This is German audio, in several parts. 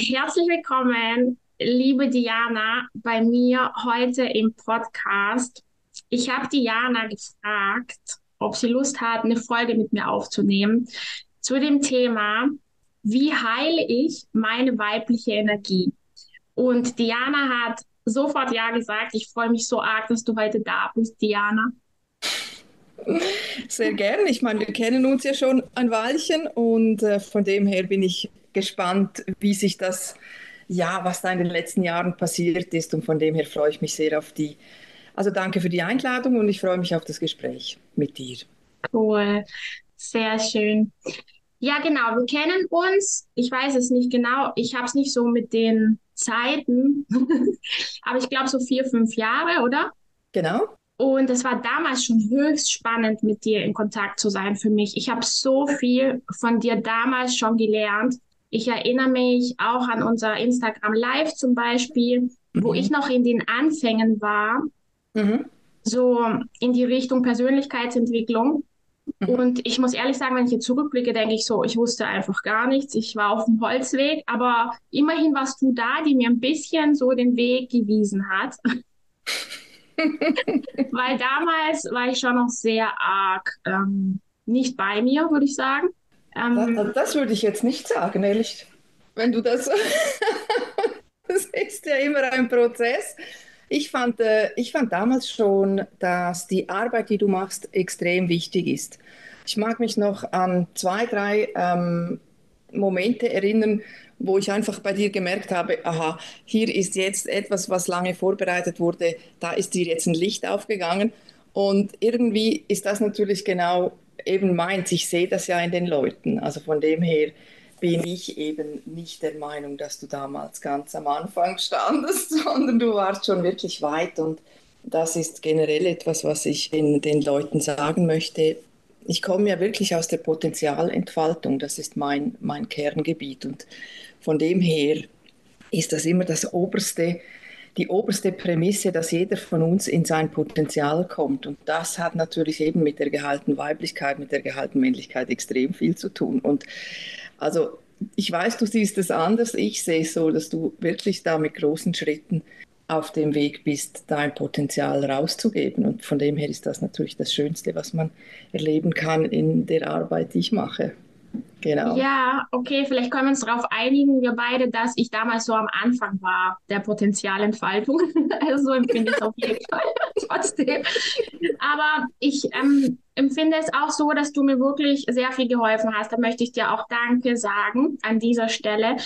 Herzlich willkommen, liebe Diana, bei mir heute im Podcast. Ich habe Diana gefragt, ob sie Lust hat, eine Folge mit mir aufzunehmen zu dem Thema, wie heile ich meine weibliche Energie? Und Diana hat sofort Ja gesagt. Ich freue mich so arg, dass du heute da bist, Diana. Sehr gern. Ich meine, wir kennen uns ja schon ein Weilchen und äh, von dem her bin ich gespannt, wie sich das, ja, was da in den letzten Jahren passiert ist. Und von dem her freue ich mich sehr auf die, also danke für die Einladung und ich freue mich auf das Gespräch mit dir. Cool, sehr schön. Ja, genau, wir kennen uns. Ich weiß es nicht genau. Ich habe es nicht so mit den Zeiten, aber ich glaube so vier, fünf Jahre, oder? Genau. Und es war damals schon höchst spannend, mit dir in Kontakt zu sein für mich. Ich habe so viel von dir damals schon gelernt. Ich erinnere mich auch an unser Instagram Live zum Beispiel, mhm. wo ich noch in den Anfängen war, mhm. so in die Richtung Persönlichkeitsentwicklung. Mhm. Und ich muss ehrlich sagen, wenn ich jetzt zurückblicke, denke ich so, ich wusste einfach gar nichts. Ich war auf dem Holzweg, aber immerhin warst du da, die mir ein bisschen so den Weg gewiesen hat. Weil damals war ich schon noch sehr arg ähm, nicht bei mir, würde ich sagen. Ähm, das, das, würde ich jetzt nicht sagen, ehrlich. Wenn du das. das ist ja immer ein Prozess. Ich fand, äh, ich fand damals schon, dass die Arbeit, die du machst, extrem wichtig ist. Ich mag mich noch an zwei, drei ähm, Momente erinnern, wo ich einfach bei dir gemerkt habe, aha, hier ist jetzt etwas, was lange vorbereitet wurde, da ist dir jetzt ein Licht aufgegangen. Und irgendwie ist das natürlich genau eben meins. Ich sehe das ja in den Leuten. Also von dem her bin ich eben nicht der Meinung, dass du damals ganz am Anfang standest, sondern du warst schon wirklich weit. Und das ist generell etwas, was ich den, den Leuten sagen möchte. Ich komme ja wirklich aus der Potenzialentfaltung. Das ist mein, mein Kerngebiet. Und von dem her ist das immer das oberste, die oberste Prämisse, dass jeder von uns in sein Potenzial kommt. Und das hat natürlich eben mit der gehaltenen Weiblichkeit, mit der gehaltenen Männlichkeit extrem viel zu tun. Und also ich weiß, du siehst es anders. Ich sehe es so, dass du wirklich da mit großen Schritten auf dem Weg bist, dein Potenzial rauszugeben. Und von dem her ist das natürlich das Schönste, was man erleben kann in der Arbeit, die ich mache. Genau. Ja, okay, vielleicht können wir uns darauf einigen, wir beide, dass ich damals so am Anfang war der Potenzialentfaltung. also so empfinde ich es auf jeden Fall trotzdem. Aber ich ähm, empfinde es auch so, dass du mir wirklich sehr viel geholfen hast. Da möchte ich dir auch Danke sagen an dieser Stelle.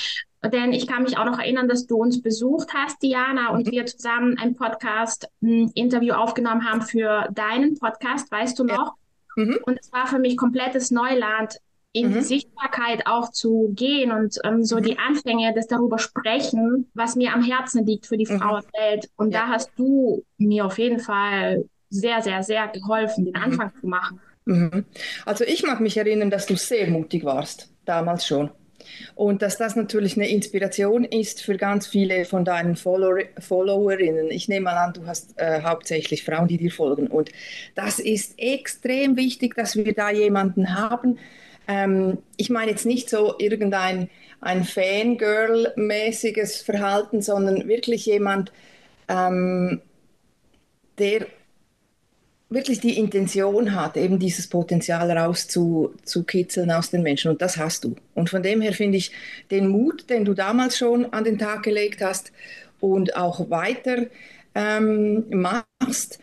Denn ich kann mich auch noch erinnern, dass du uns besucht hast, Diana, und mhm. wir zusammen ein Podcast, ein Interview aufgenommen haben für deinen Podcast, weißt du noch? Ja. Mhm. Und es war für mich komplettes Neuland, in mhm. die Sichtbarkeit auch zu gehen und ähm, so mhm. die Anfänge des darüber sprechen, was mir am Herzen liegt für die mhm. Frauenwelt. Und ja. da hast du mir auf jeden Fall sehr, sehr, sehr geholfen, den mhm. Anfang zu machen. Mhm. Also ich mag mich erinnern, dass du sehr mutig warst, damals schon. Und dass das natürlich eine Inspiration ist für ganz viele von deinen Follower, Followerinnen. Ich nehme mal an, du hast äh, hauptsächlich Frauen, die dir folgen. Und das ist extrem wichtig, dass wir da jemanden haben, ähm, ich meine jetzt nicht so irgendein ein Fangirl-mäßiges Verhalten, sondern wirklich jemand, ähm, der wirklich die Intention hat, eben dieses Potenzial rauszukitzeln aus den Menschen. Und das hast du. Und von dem her finde ich den Mut, den du damals schon an den Tag gelegt hast und auch weiter ähm, machst,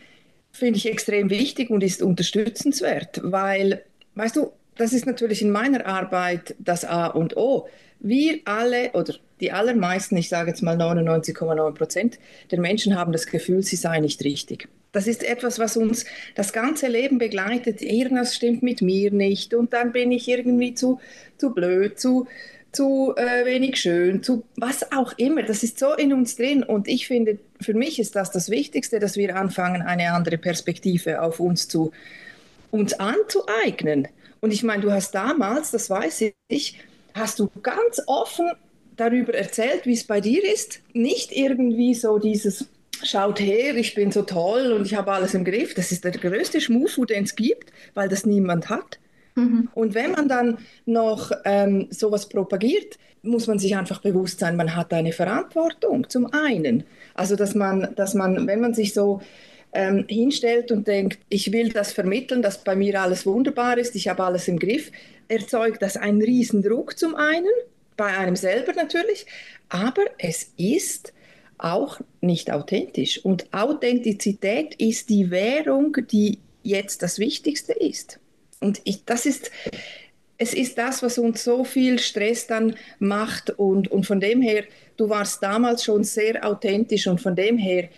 finde ich extrem wichtig und ist unterstützenswert, weil, weißt du, das ist natürlich in meiner Arbeit das A und O. Wir alle oder die allermeisten, ich sage jetzt mal 99,9 Prozent der Menschen haben das Gefühl, sie seien nicht richtig. Das ist etwas, was uns das ganze Leben begleitet. Irgendwas stimmt mit mir nicht und dann bin ich irgendwie zu, zu blöd, zu, zu äh, wenig schön, zu was auch immer. Das ist so in uns drin. Und ich finde, für mich ist das das Wichtigste, dass wir anfangen, eine andere Perspektive auf uns zu uns anzueignen. Und ich meine, du hast damals, das weiß ich, hast du ganz offen darüber erzählt, wie es bei dir ist. Nicht irgendwie so dieses schaut her, ich bin so toll und ich habe alles im Griff. Das ist der größte Schmufu, den es gibt, weil das niemand hat. Mhm. Und wenn man dann noch ähm, sowas propagiert, muss man sich einfach bewusst sein, man hat eine Verantwortung zum einen. Also dass man, dass man, wenn man sich so ähm, hinstellt und denkt, ich will das vermitteln, dass bei mir alles wunderbar ist, ich habe alles im Griff, erzeugt das einen Riesendruck zum einen, bei einem selber natürlich, aber es ist auch nicht authentisch. Und Authentizität ist die Währung, die jetzt das Wichtigste ist. Und ich, das ist, es ist das, was uns so viel Stress dann macht. Und, und von dem her, du warst damals schon sehr authentisch und von dem her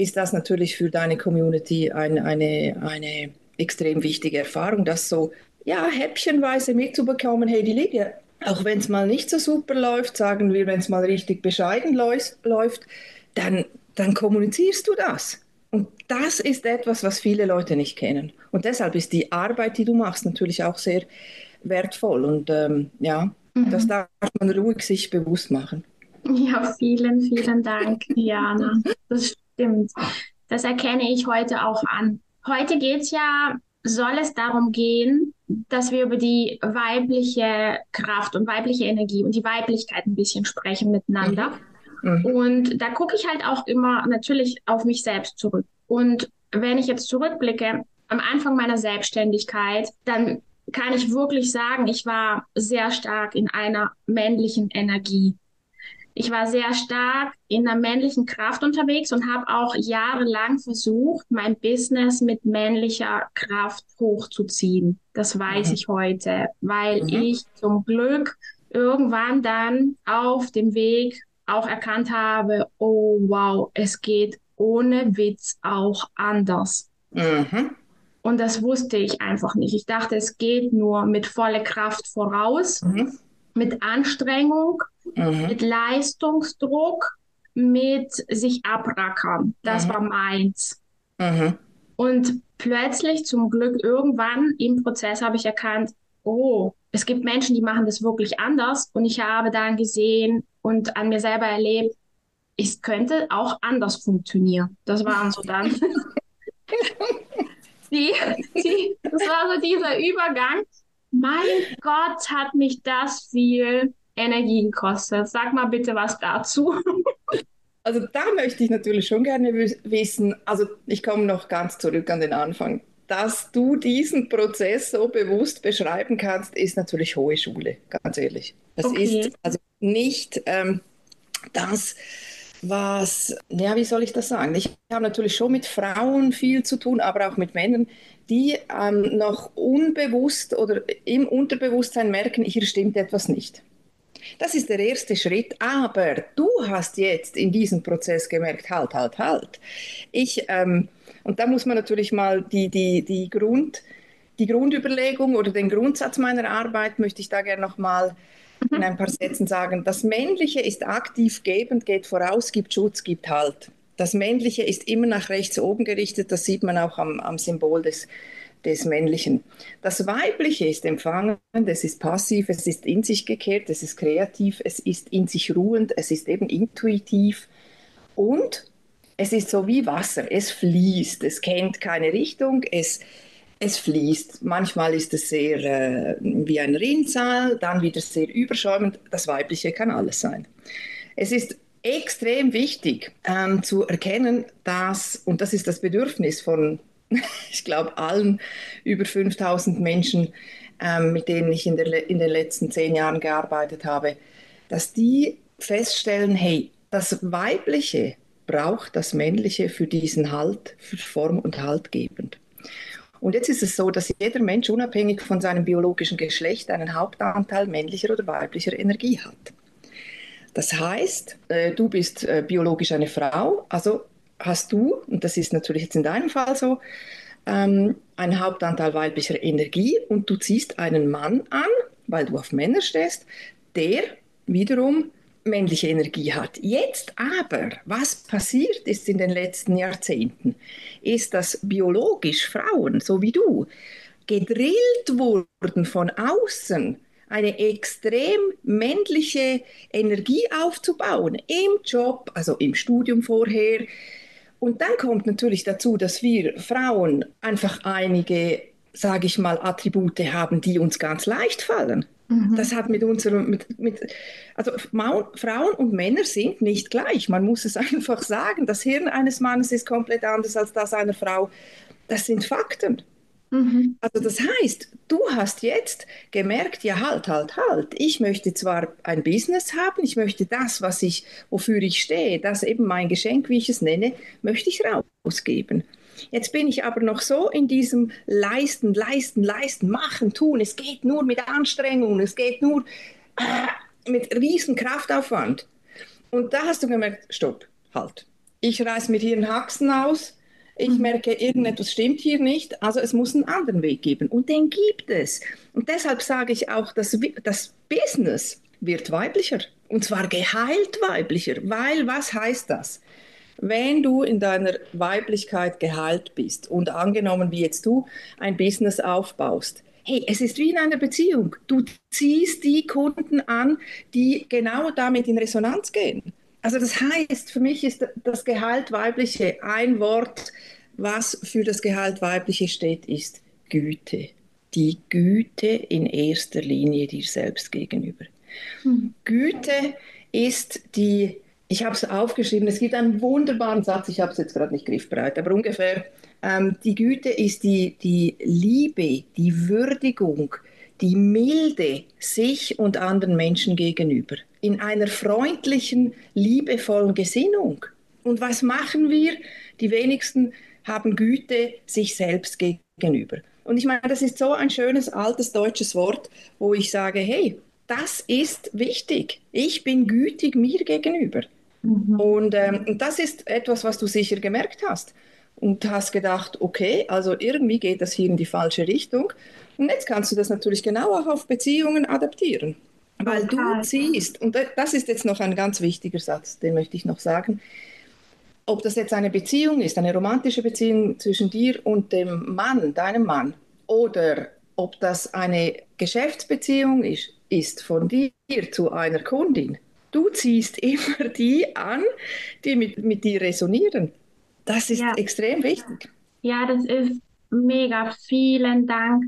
ist das natürlich für deine Community ein, eine, eine extrem wichtige Erfahrung, das so ja, häppchenweise mitzubekommen, hey, die Lydia, auch wenn es mal nicht so super läuft, sagen wir, wenn es mal richtig bescheiden läuft, dann, dann kommunizierst du das. Und das ist etwas, was viele Leute nicht kennen. Und deshalb ist die Arbeit, die du machst, natürlich auch sehr wertvoll. Und ähm, ja, mhm. das darf man ruhig sich bewusst machen. Ja, vielen, vielen Dank, Diana. Das stimmt. Das erkenne ich heute auch an. Heute geht es ja, soll es darum gehen, dass wir über die weibliche Kraft und weibliche Energie und die Weiblichkeit ein bisschen sprechen miteinander. Mhm. Mhm. Und da gucke ich halt auch immer natürlich auf mich selbst zurück. Und wenn ich jetzt zurückblicke, am Anfang meiner Selbstständigkeit, dann kann ich wirklich sagen, ich war sehr stark in einer männlichen Energie. Ich war sehr stark in einer männlichen Kraft unterwegs und habe auch jahrelang versucht, mein Business mit männlicher Kraft hochzuziehen. Das weiß mhm. ich heute, weil mhm. ich zum Glück irgendwann dann auf dem Weg auch erkannt habe, oh wow, es geht ohne Witz auch anders. Mhm. Und das wusste ich einfach nicht. Ich dachte, es geht nur mit voller Kraft voraus, mhm. Mit Anstrengung, mhm. mit Leistungsdruck, mit sich abrackern. Das mhm. war meins. Mhm. Und plötzlich, zum Glück, irgendwann im Prozess habe ich erkannt, oh, es gibt Menschen, die machen das wirklich anders. Und ich habe dann gesehen, und an mir selber erlebt, es könnte auch anders funktionieren. Das waren so dann die, die, das war so dieser Übergang. Mein Gott, hat mich das viel Energie gekostet. Sag mal bitte was dazu. Also da möchte ich natürlich schon gerne wissen, also ich komme noch ganz zurück an den Anfang. Dass du diesen Prozess so bewusst beschreiben kannst, ist natürlich hohe Schule, ganz ehrlich. Es okay. ist also nicht ähm, das, was, ja, wie soll ich das sagen? Ich habe natürlich schon mit Frauen viel zu tun, aber auch mit Männern, die ähm, noch unbewusst oder im Unterbewusstsein merken, hier stimmt etwas nicht. Das ist der erste Schritt, aber du hast jetzt in diesem Prozess gemerkt, halt, halt, halt. Ich, ähm, und da muss man natürlich mal die, die, die, Grund, die Grundüberlegung oder den Grundsatz meiner Arbeit möchte ich da gerne nochmal in mhm. ein paar Sätzen sagen, das Männliche ist aktiv gebend, geht voraus, gibt Schutz, gibt Halt. Das Männliche ist immer nach rechts oben gerichtet, das sieht man auch am, am Symbol des, des Männlichen. Das Weibliche ist empfangen, es ist passiv, es ist in sich gekehrt, es ist kreativ, es ist in sich ruhend, es ist eben intuitiv und es ist so wie Wasser, es fließt, es kennt keine Richtung, es es fließt. Manchmal ist es sehr äh, wie ein Rinnsal, dann wieder sehr überschäumend. Das Weibliche kann alles sein. Es ist extrem wichtig ähm, zu erkennen, dass, und das ist das Bedürfnis von, ich glaube, allen über 5000 Menschen, ähm, mit denen ich in, der, in den letzten zehn Jahren gearbeitet habe, dass die feststellen, hey, das Weibliche braucht das Männliche für diesen Halt, für Form und Halt gebend. Und jetzt ist es so, dass jeder Mensch unabhängig von seinem biologischen Geschlecht einen Hauptanteil männlicher oder weiblicher Energie hat. Das heißt, äh, du bist äh, biologisch eine Frau, also hast du, und das ist natürlich jetzt in deinem Fall so, ähm, einen Hauptanteil weiblicher Energie und du ziehst einen Mann an, weil du auf Männer stehst, der wiederum männliche Energie hat. Jetzt aber, was passiert ist in den letzten Jahrzehnten, ist, dass biologisch Frauen, so wie du, gedrillt wurden von außen, eine extrem männliche Energie aufzubauen, im Job, also im Studium vorher. Und dann kommt natürlich dazu, dass wir Frauen einfach einige, sage ich mal, Attribute haben, die uns ganz leicht fallen. Mhm. Das hat mit unserem, mit, mit, also Frauen und Männer sind nicht gleich. Man muss es einfach sagen. Das Hirn eines Mannes ist komplett anders als das einer Frau. Das sind Fakten. Mhm. Also das heißt, du hast jetzt gemerkt, ja halt, halt, halt. Ich möchte zwar ein Business haben, ich möchte das, was ich, wofür ich stehe, das eben mein Geschenk, wie ich es nenne, möchte ich rausgeben. Jetzt bin ich aber noch so in diesem Leisten, Leisten, Leisten, Machen, Tun. Es geht nur mit Anstrengung, es geht nur äh, mit riesen Kraftaufwand. Und da hast du gemerkt, stopp, halt. Ich reiße mir hier einen Haxen aus, ich mhm. merke, irgendetwas stimmt hier nicht, also es muss einen anderen Weg geben. Und den gibt es. Und deshalb sage ich auch, dass das Business wird weiblicher. Und zwar geheilt weiblicher. Weil, was heißt das? Wenn du in deiner Weiblichkeit geheilt bist und angenommen, wie jetzt du ein Business aufbaust, hey, es ist wie in einer Beziehung. Du ziehst die Kunden an, die genau damit in Resonanz gehen. Also das heißt, für mich ist das Gehalt weibliche ein Wort, was für das Gehalt weibliche steht, ist Güte. Die Güte in erster Linie dir selbst gegenüber. Mhm. Güte ist die ich habe es aufgeschrieben, es gibt einen wunderbaren Satz, ich habe es jetzt gerade nicht griffbereit, aber ungefähr, ähm, die Güte ist die, die Liebe, die Würdigung, die Milde sich und anderen Menschen gegenüber, in einer freundlichen, liebevollen Gesinnung. Und was machen wir? Die wenigsten haben Güte sich selbst gegenüber. Und ich meine, das ist so ein schönes altes deutsches Wort, wo ich sage, hey, das ist wichtig. Ich bin gütig mir gegenüber. Mhm. Und ähm, das ist etwas, was du sicher gemerkt hast und hast gedacht, okay, also irgendwie geht das hier in die falsche Richtung. Und jetzt kannst du das natürlich genau auch auf Beziehungen adaptieren. Weil okay. du ziehst, und das ist jetzt noch ein ganz wichtiger Satz, den möchte ich noch sagen, ob das jetzt eine Beziehung ist, eine romantische Beziehung zwischen dir und dem Mann, deinem Mann, oder ob das eine Geschäftsbeziehung ist, ist von dir zu einer Kundin, Du ziehst immer die an, die mit, mit dir resonieren. Das ist ja. extrem wichtig. Ja, das ist mega. Vielen Dank.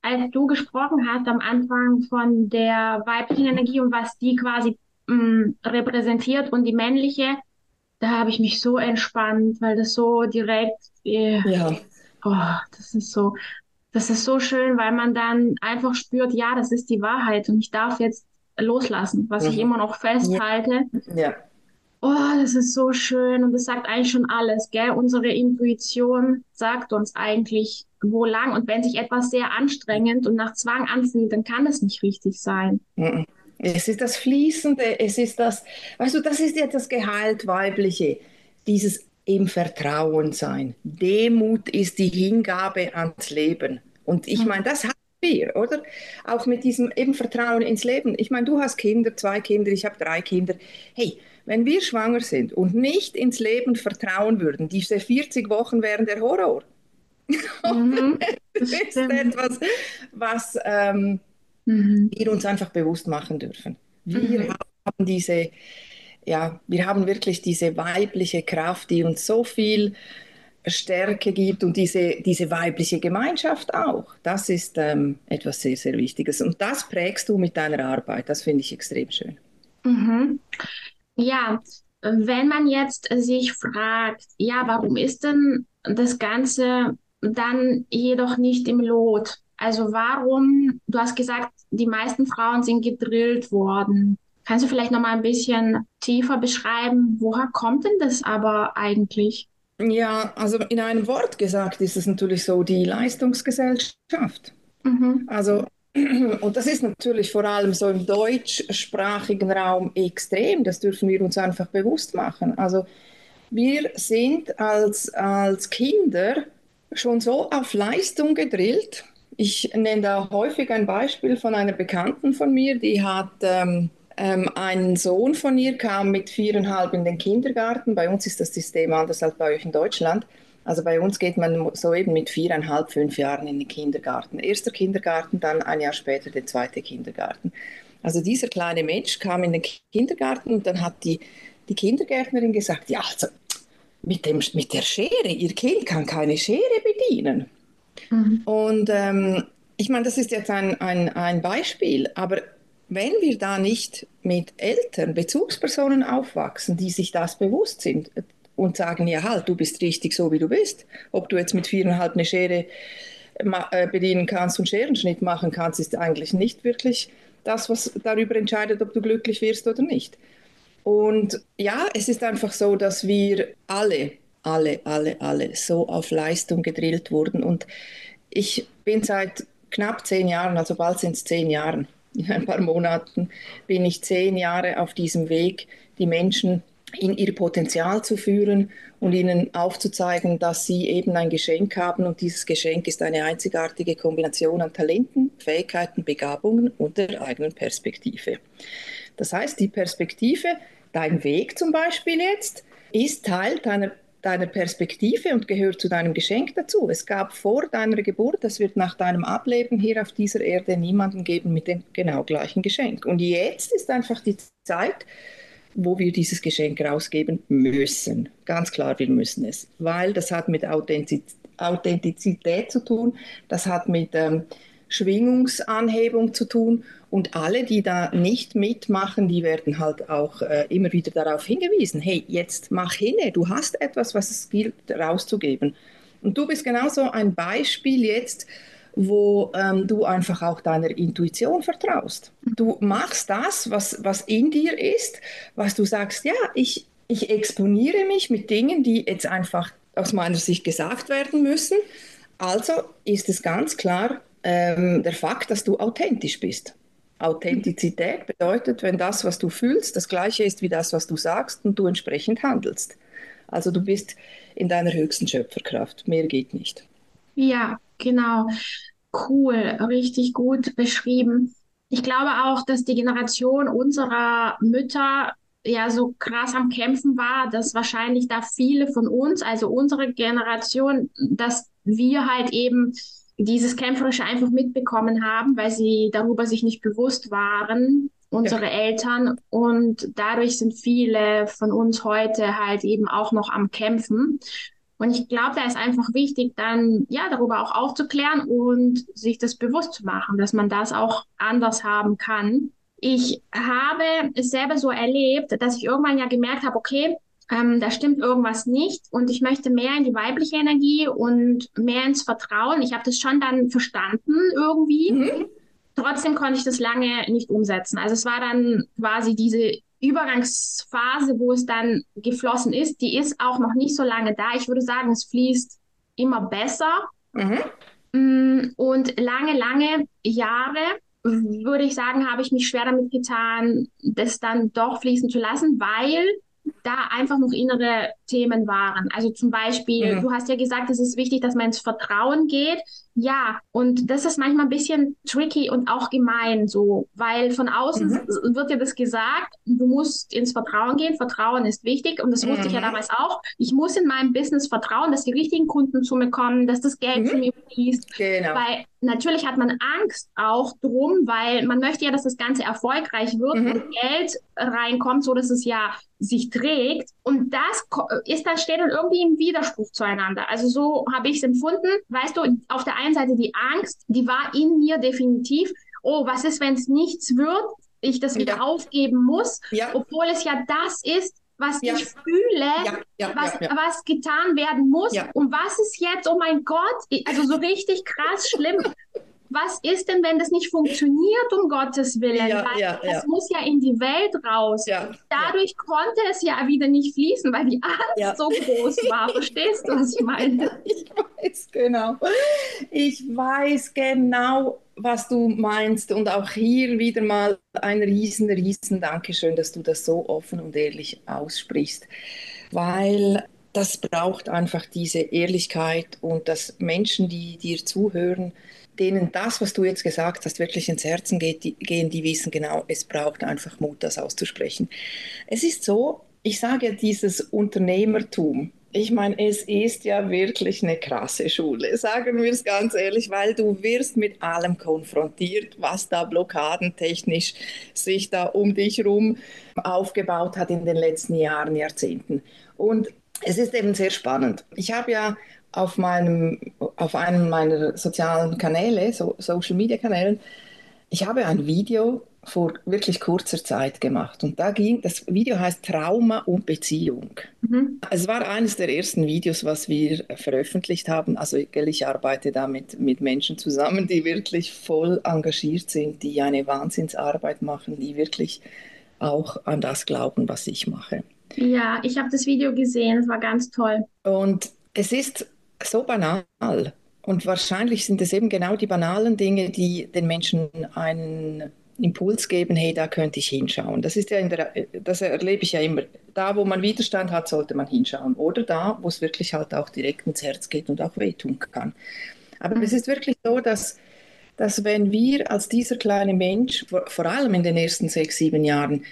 Als du gesprochen hast am Anfang von der weiblichen Energie und was die quasi mh, mm, repräsentiert und die männliche, da habe ich mich so entspannt, weil das so direkt, äh, ja. Oh, das ist so, das ist so schön, weil man dann einfach spürt, ja, das ist die Wahrheit und ich darf jetzt loslassen, was mhm. ich immer noch festhalte. Ja. Oh, das ist so schön und das sagt eigentlich schon alles, gell? Unsere Intuition sagt uns eigentlich, wo lang und wenn sich etwas sehr anstrengend und nach Zwang anfühlt, dann kann es nicht richtig sein. Mhm. Es ist das Fließende, es ist das, weißt du, das ist ja das Gehalt weibliche, dieses im Vertrauen sein. Demut ist die Hingabe ans Leben. Und ich mhm. meine, das hat wir, oder? Auch mit diesem eben Vertrauen ins Leben. Ich meine, du hast Kinder, zwei Kinder, ich habe drei Kinder. Hey, wenn wir schwanger sind und nicht ins Leben vertrauen würden, diese 40 Wochen wären der Horror. Mhm, das, das ist etwas, was ähm, mhm. wir uns einfach bewusst machen dürfen. Wir mhm. haben diese, ja, wir haben wirklich diese weibliche Kraft, die uns so viel Stärke gibt und diese, diese weibliche Gemeinschaft auch. Das ist ähm, etwas sehr, sehr Wichtiges. Und das prägst du mit deiner Arbeit. Das finde ich extrem schön. Mhm. Ja, wenn man jetzt sich fragt, ja, warum ist denn das Ganze dann jedoch nicht im Lot? Also warum, du hast gesagt, die meisten Frauen sind gedrillt worden. Kannst du vielleicht noch mal ein bisschen tiefer beschreiben, woher kommt denn das aber eigentlich? Ja, also in einem Wort gesagt ist es natürlich so die Leistungsgesellschaft. Mhm. Also, und das ist natürlich vor allem so im deutschsprachigen Raum extrem, das dürfen wir uns einfach bewusst machen. Also wir sind als, als Kinder schon so auf Leistung gedrillt. Ich nenne da häufig ein Beispiel von einer Bekannten von mir, die hat ähm, Ähm, ein Sohn von ihr kam mit viereinhalb in den Kindergarten. Bei uns ist das System anders als bei euch in Deutschland. Also bei uns geht man so eben mit viereinhalb, fünf Jahren in den Kindergarten. Erster Kindergarten, dann ein Jahr später der zweite Kindergarten. Also dieser kleine Mensch kam in den Kindergarten und dann hat die, die Kindergärtnerin gesagt, ja, also mit, dem, mit der Schere, ihr Kind kann keine Schere bedienen. Mhm. Und ähm, ich meine, das ist jetzt ein, ein, ein Beispiel, aber wenn wir da nicht mit Eltern, Bezugspersonen aufwachsen, die sich das bewusst sind und sagen, ja halt, du bist richtig so, wie du bist, ob du jetzt mit viereinhalb eine Schere äh, bedienen kannst und Scherenschnitt machen kannst, ist eigentlich nicht wirklich das, was darüber entscheidet, ob du glücklich wirst oder nicht. Und ja, es ist einfach so, dass wir alle, alle, alle, alle so auf Leistung gedrillt wurden. Und ich bin seit knapp zehn Jahren, also bald sind es zehn Jahre, in ein paar Monaten bin ich zehn Jahre auf diesem Weg, die Menschen in ihr Potenzial zu führen und ihnen aufzuzeigen, dass sie eben ein Geschenk haben und dieses Geschenk ist eine einzigartige Kombination an Talenten, Fähigkeiten, Begabungen und der eigenen Perspektive. Das heißt, die Perspektive, dein Weg zum Beispiel jetzt, ist Teil deiner deiner Perspektive und gehört zu deinem Geschenk dazu. Es gab vor deiner Geburt, es wird nach deinem Ableben hier auf dieser Erde niemanden geben mit dem genau gleichen Geschenk. Und jetzt ist einfach die Zeit, wo wir dieses Geschenk rausgeben müssen. Ganz klar, wir müssen es, weil das hat mit Authentizität zu tun, das hat mit ähm, Schwingungsanhebung zu tun. Und alle, die da nicht mitmachen, die werden halt auch äh, immer wieder darauf hingewiesen, hey, jetzt mach hin, du hast etwas, was es gilt rauszugeben. Und du bist genauso ein Beispiel jetzt, wo ähm, du einfach auch deiner Intuition vertraust. Du machst das, was, was in dir ist, was du sagst, ja, ich, ich exponiere mich mit Dingen, die jetzt einfach aus meiner Sicht gesagt werden müssen. Also ist es ganz klar, ähm, der Fakt, dass du authentisch bist. Authentizität bedeutet, wenn das, was du fühlst, das gleiche ist wie das, was du sagst und du entsprechend handelst. Also du bist in deiner höchsten Schöpferkraft. Mehr geht nicht. Ja, genau. Cool, richtig gut beschrieben. Ich glaube auch, dass die Generation unserer Mütter ja so krass am Kämpfen war, dass wahrscheinlich da viele von uns, also unsere Generation, dass wir halt eben dieses Kämpferische einfach mitbekommen haben, weil sie darüber sich nicht bewusst waren, unsere ja. Eltern. Und dadurch sind viele von uns heute halt eben auch noch am Kämpfen. Und ich glaube, da ist einfach wichtig, dann ja darüber auch aufzuklären und sich das bewusst zu machen, dass man das auch anders haben kann. Ich habe es selber so erlebt, dass ich irgendwann ja gemerkt habe, okay, ähm, da stimmt irgendwas nicht und ich möchte mehr in die weibliche Energie und mehr ins Vertrauen. Ich habe das schon dann verstanden irgendwie. Mhm. Trotzdem konnte ich das lange nicht umsetzen. Also es war dann quasi diese Übergangsphase, wo es dann geflossen ist, die ist auch noch nicht so lange da. Ich würde sagen, es fließt immer besser. Mhm. Mm, und lange, lange Jahre würde ich sagen, habe ich mich schwer damit getan, das dann doch fließen zu lassen, weil da einfach noch innere Themen waren. Also zum Beispiel, mhm. du hast ja gesagt, es ist wichtig, dass man ins Vertrauen geht. Ja, und das ist manchmal ein bisschen tricky und auch gemein so, weil von außen mhm. wird dir das gesagt, du musst ins Vertrauen gehen, Vertrauen ist wichtig und das wusste ich ja mhm. damals auch. Ich muss in meinem Business vertrauen, dass die richtigen Kunden zu mir kommen, dass das Geld zu mhm. mir fließt. Genau. Weil natürlich hat man Angst auch drum, weil man möchte ja, dass das Ganze erfolgreich wird mhm. und Geld reinkommt, so dass es ja sich trägt. Und das ist dann steht dann irgendwie im Widerspruch zueinander. Also so habe ich es empfunden. Weißt du, auf der einen Seite die Angst, die war in mir definitiv. Oh, was ist, wenn es nichts wird? Ich das wieder ja. aufgeben muss, ja. obwohl es ja das ist, was ja. ich fühle, was, was getan werden muss. Und was ist jetzt, oh mein Gott, also so richtig krass schlimm was ist denn, wenn das nicht funktioniert, um Gottes Willen? Ja, weil ja, das ja. muss ja in die Welt raus. Dadurch konnte es ja wieder nicht fließen, weil die Angst so groß war. Verstehst du, was ich meine? Ich weiß genau. Ich weiß genau, was du meinst. Und auch hier wieder mal ein riesen, riesen Dankeschön, dass du das so offen und ehrlich aussprichst. Weil das braucht einfach diese Ehrlichkeit und dass Menschen, die dir zuhören, denen das, was du jetzt gesagt hast, wirklich ins Herzen geht, die, gehen, die wissen genau, es braucht einfach Mut, das auszusprechen. Es ist so, ich sage dieses Unternehmertum, ich meine, es ist ja wirklich eine krasse Schule, sagen wir es ganz ehrlich, weil du wirst mit allem konfrontiert, was da blockadentechnisch sich da um dich herum aufgebaut hat in den letzten Jahren, Jahrzehnten. Und es ist eben sehr spannend. Ich habe ja auf, meinem, auf einem meiner sozialen Kanäle, so Social Media Kanälen, ich habe ein Video vor wirklich kurzer Zeit gemacht. Und da ging, das Video heißt Trauma und Beziehung. Mhm. Es war eines der ersten Videos, was wir veröffentlicht haben. Also ich arbeite da mit, mit Menschen zusammen, die wirklich voll engagiert sind, die eine Wahnsinnsarbeit machen, die wirklich auch an das glauben, was ich mache. Ja, ich habe das Video gesehen, es war ganz toll. Und es ist so banal. Und wahrscheinlich sind es eben genau die banalen Dinge, die den Menschen einen Impuls geben, hey, da könnte ich hinschauen. Das ist ja der, das erlebe ich ja immer. Da, wo man Widerstand hat, sollte man hinschauen. Oder da, wo es wirklich halt auch direkt ins Herz geht und auch wehtun kann. Aber mhm. es ist wirklich so, dass, dass wenn wir als dieser kleine Mensch, vor, vor allem in den ersten sechs, sieben Jahren,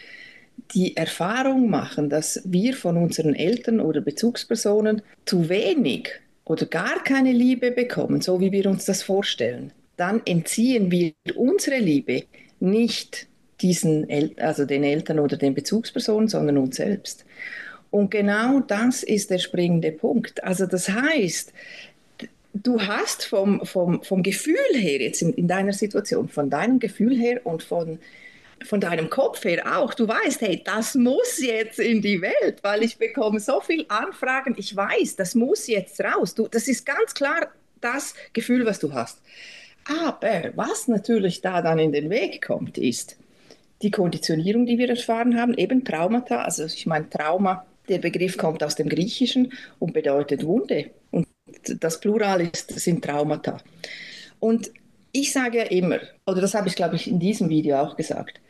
die Erfahrung machen, dass wir von unseren Eltern oder Bezugspersonen zu wenig oder gar keine Liebe bekommen, so wie wir uns das vorstellen, dann entziehen wir unsere Liebe nicht diesen, El also den Eltern oder den Bezugspersonen, sondern uns selbst. Und genau das ist der springende Punkt. Also das heißt, du hast vom, vom, vom Gefühl her, jetzt in, in deiner Situation, von deinem Gefühl her und von, von deinem Kopf her auch, du weißt, hey, das muss jetzt in die Welt, weil ich bekomme so viele Anfragen, ich weiß, das muss jetzt raus. Du, das ist ganz klar das Gefühl, was du hast. Aber was natürlich da dann in den Weg kommt, ist die Konditionierung, die wir erfahren haben, eben Traumata. Also ich meine, Trauma, der Begriff kommt aus dem Griechischen und bedeutet Wunde. Und das Plural ist, sind Traumata. Und ich sage ja immer, oder das habe ich, glaube ich, in diesem Video auch gesagt,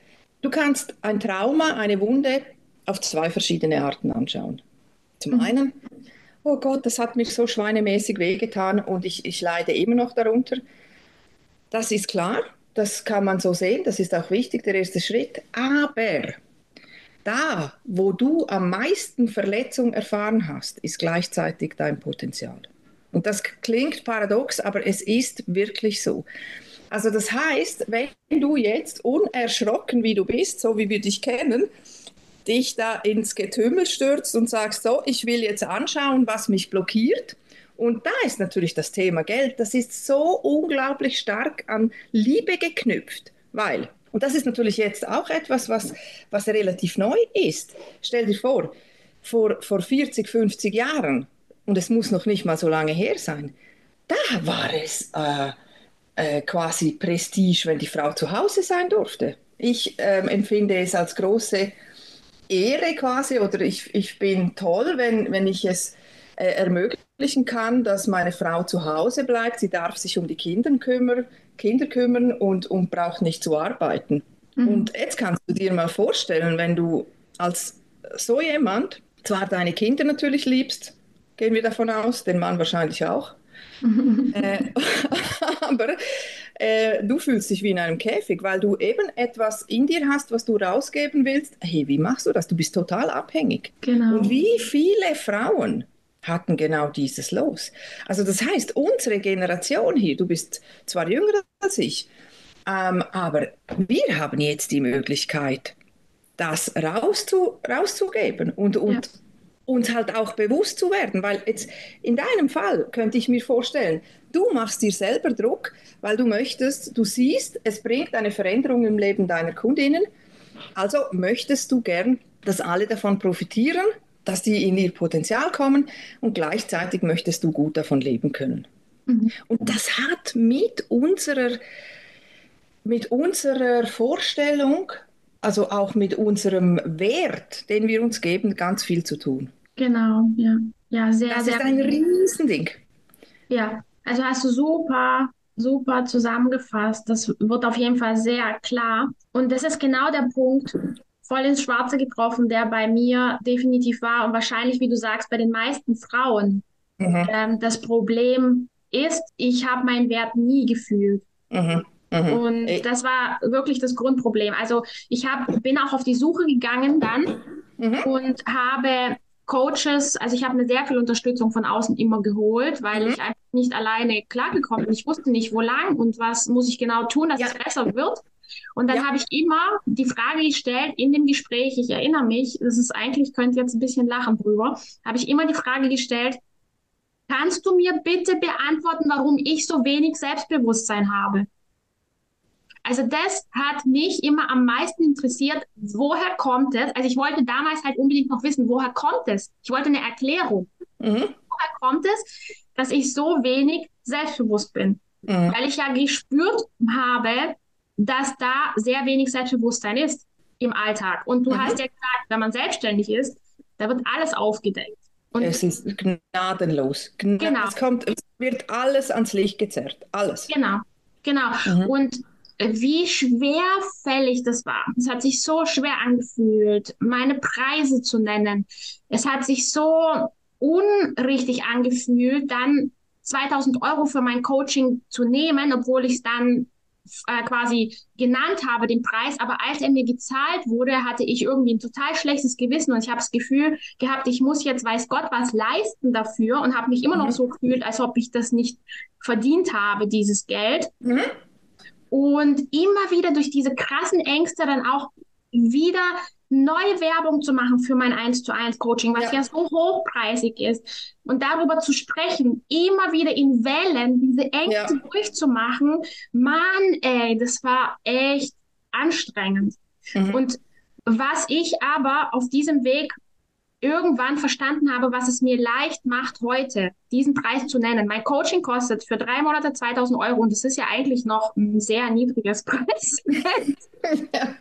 du kannst ein Trauma, eine Wunde auf zwei verschiedene Arten anschauen. Zum mhm. einen, oh Gott, das hat mich so schweinemäßig wehgetan und ich, ich leide immer noch darunter. Das ist klar, das kann man so sehen, das ist auch wichtig, der erste Schritt. Aber da, wo du am meisten Verletzung erfahren hast, ist gleichzeitig dein Potenzial. Und das klingt paradox, aber es ist wirklich so. Also das heißt, wenn du jetzt unerschrocken, wie du bist, so wie wir dich kennen, dich da ins Getümmel stürzt und sagst, so, ich will jetzt anschauen, was mich blockiert, und da ist natürlich das Thema Geld, das ist so unglaublich stark an Liebe geknüpft, weil, und das ist natürlich jetzt auch etwas, was, was relativ neu ist. Stell dir vor, vor, vor 40, 50 Jahren, und es muss noch nicht mal so lange her sein, da war es äh, äh, quasi Prestige, wenn die Frau zu Hause sein durfte. Ich ähm, empfinde es als große Ehre quasi, oder ich, ich bin toll, wenn, wenn ich es äh, ermögliche ermöglichen kann, dass meine Frau zu Hause bleibt. Sie darf sich um die Kinder kümmern, Kinder kümmern und, und braucht nicht zu arbeiten. Mhm. Und jetzt kannst du dir mal vorstellen, wenn du als so jemand zwar deine Kinder natürlich liebst, gehen wir davon aus, den Mann wahrscheinlich auch, äh, aber äh, du fühlst dich wie in einem Käfig, weil du eben etwas in dir hast, was du rausgeben willst. Hey, wie machst du das? Du bist total abhängig. Genau. Und wie viele Frauen hatten genau dieses los. Also das heißt, unsere Generation hier, du bist zwar jünger als ich, ähm, aber wir haben jetzt die Möglichkeit, das rauszu, rauszugeben und, und ja. Uns halt auch bewusst zu werden, weil jetzt in deinem Fall könnte ich mir vorstellen, du machst dir selber Druck, weil du möchtest, du siehst, es bringt eine Veränderung im Leben deiner Kundinnen, also möchtest du gern, dass alle davon profitieren dass die in ihr Potenzial kommen und gleichzeitig möchtest du gut davon leben können. Mhm. Und das hat mit unserer, mit unserer Vorstellung, also auch mit unserem Wert, den wir uns geben, ganz viel zu tun. Genau, ja. Ja, sehr, das sehr. Das ist ein Riesending. Ja, also hast du super super zusammengefasst. Das wird auf jeden Fall sehr klar. Und das ist genau der Punkt, voll ins Schwarze getroffen, der bei mir definitiv war und wahrscheinlich, wie du sagst, bei den meisten Frauen mhm. ähm, das Problem ist, ich habe meinen Wert nie gefühlt. Mhm. Mhm. Und das war wirklich das Grundproblem. Also ich hab, bin auch auf die Suche gegangen dann mhm. und habe Coaches, also ich habe mir sehr viel Unterstützung von außen immer geholt, weil mhm. ich einfach nicht alleine klargekommen bin. Ich wusste nicht, wo lang und was muss ich genau tun, dass ja. es besser wird. Und dann ja. habe ich immer die Frage gestellt in dem Gespräch, ich erinnere mich, das ist eigentlich, könnt jetzt ein bisschen lachen drüber, habe ich immer die Frage gestellt, kannst du mir bitte beantworten, warum ich so wenig Selbstbewusstsein habe? Also das hat mich immer am meisten interessiert, woher kommt es? Also ich wollte damals halt unbedingt noch wissen, woher kommt es? Ich wollte eine Erklärung. Mhm. Woher kommt es, dass ich so wenig selbstbewusst bin? Mhm. Weil ich ja gespürt habe, dass da sehr wenig Selbstbewusstsein ist im Alltag. Und du mhm. hast ja gesagt, wenn man selbstständig ist, da wird alles aufgedeckt. Und es ist gnadenlos. Gna genau. Es, kommt, es wird alles ans Licht gezerrt. Alles. Genau. Genau. Mhm. Und wie schwerfällig das war. Es hat sich so schwer angefühlt, meine Preise zu nennen. Es hat sich so unrichtig angefühlt, dann 2000 Euro für mein Coaching zu nehmen, obwohl ich es dann äh, quasi genannt habe, den Preis. Aber als er mir gezahlt wurde, hatte ich irgendwie ein total schlechtes Gewissen und ich habe das Gefühl gehabt, ich muss jetzt, weiß Gott, was leisten dafür und habe mich immer noch mhm. so gefühlt, als ob ich das nicht verdient habe, dieses Geld. Mhm. Und immer wieder durch diese krassen Ängste dann auch wieder neue Werbung zu machen für mein 1 zu 1 Coaching, was ja. ja. so hochpreisig ist. Und darüber zu sprechen, immer wieder in Wellen, diese Ängste ja. durchzumachen, Mann, ey, das war echt anstrengend. Mhm. Und was ich aber auf diesem Weg irgendwann verstanden habe, was es mir leicht macht, heute diesen Preis zu nennen. Mein Coaching kostet für drei Monate 2000 Euro und das ist ja eigentlich noch ein sehr niedriges Preis. ja.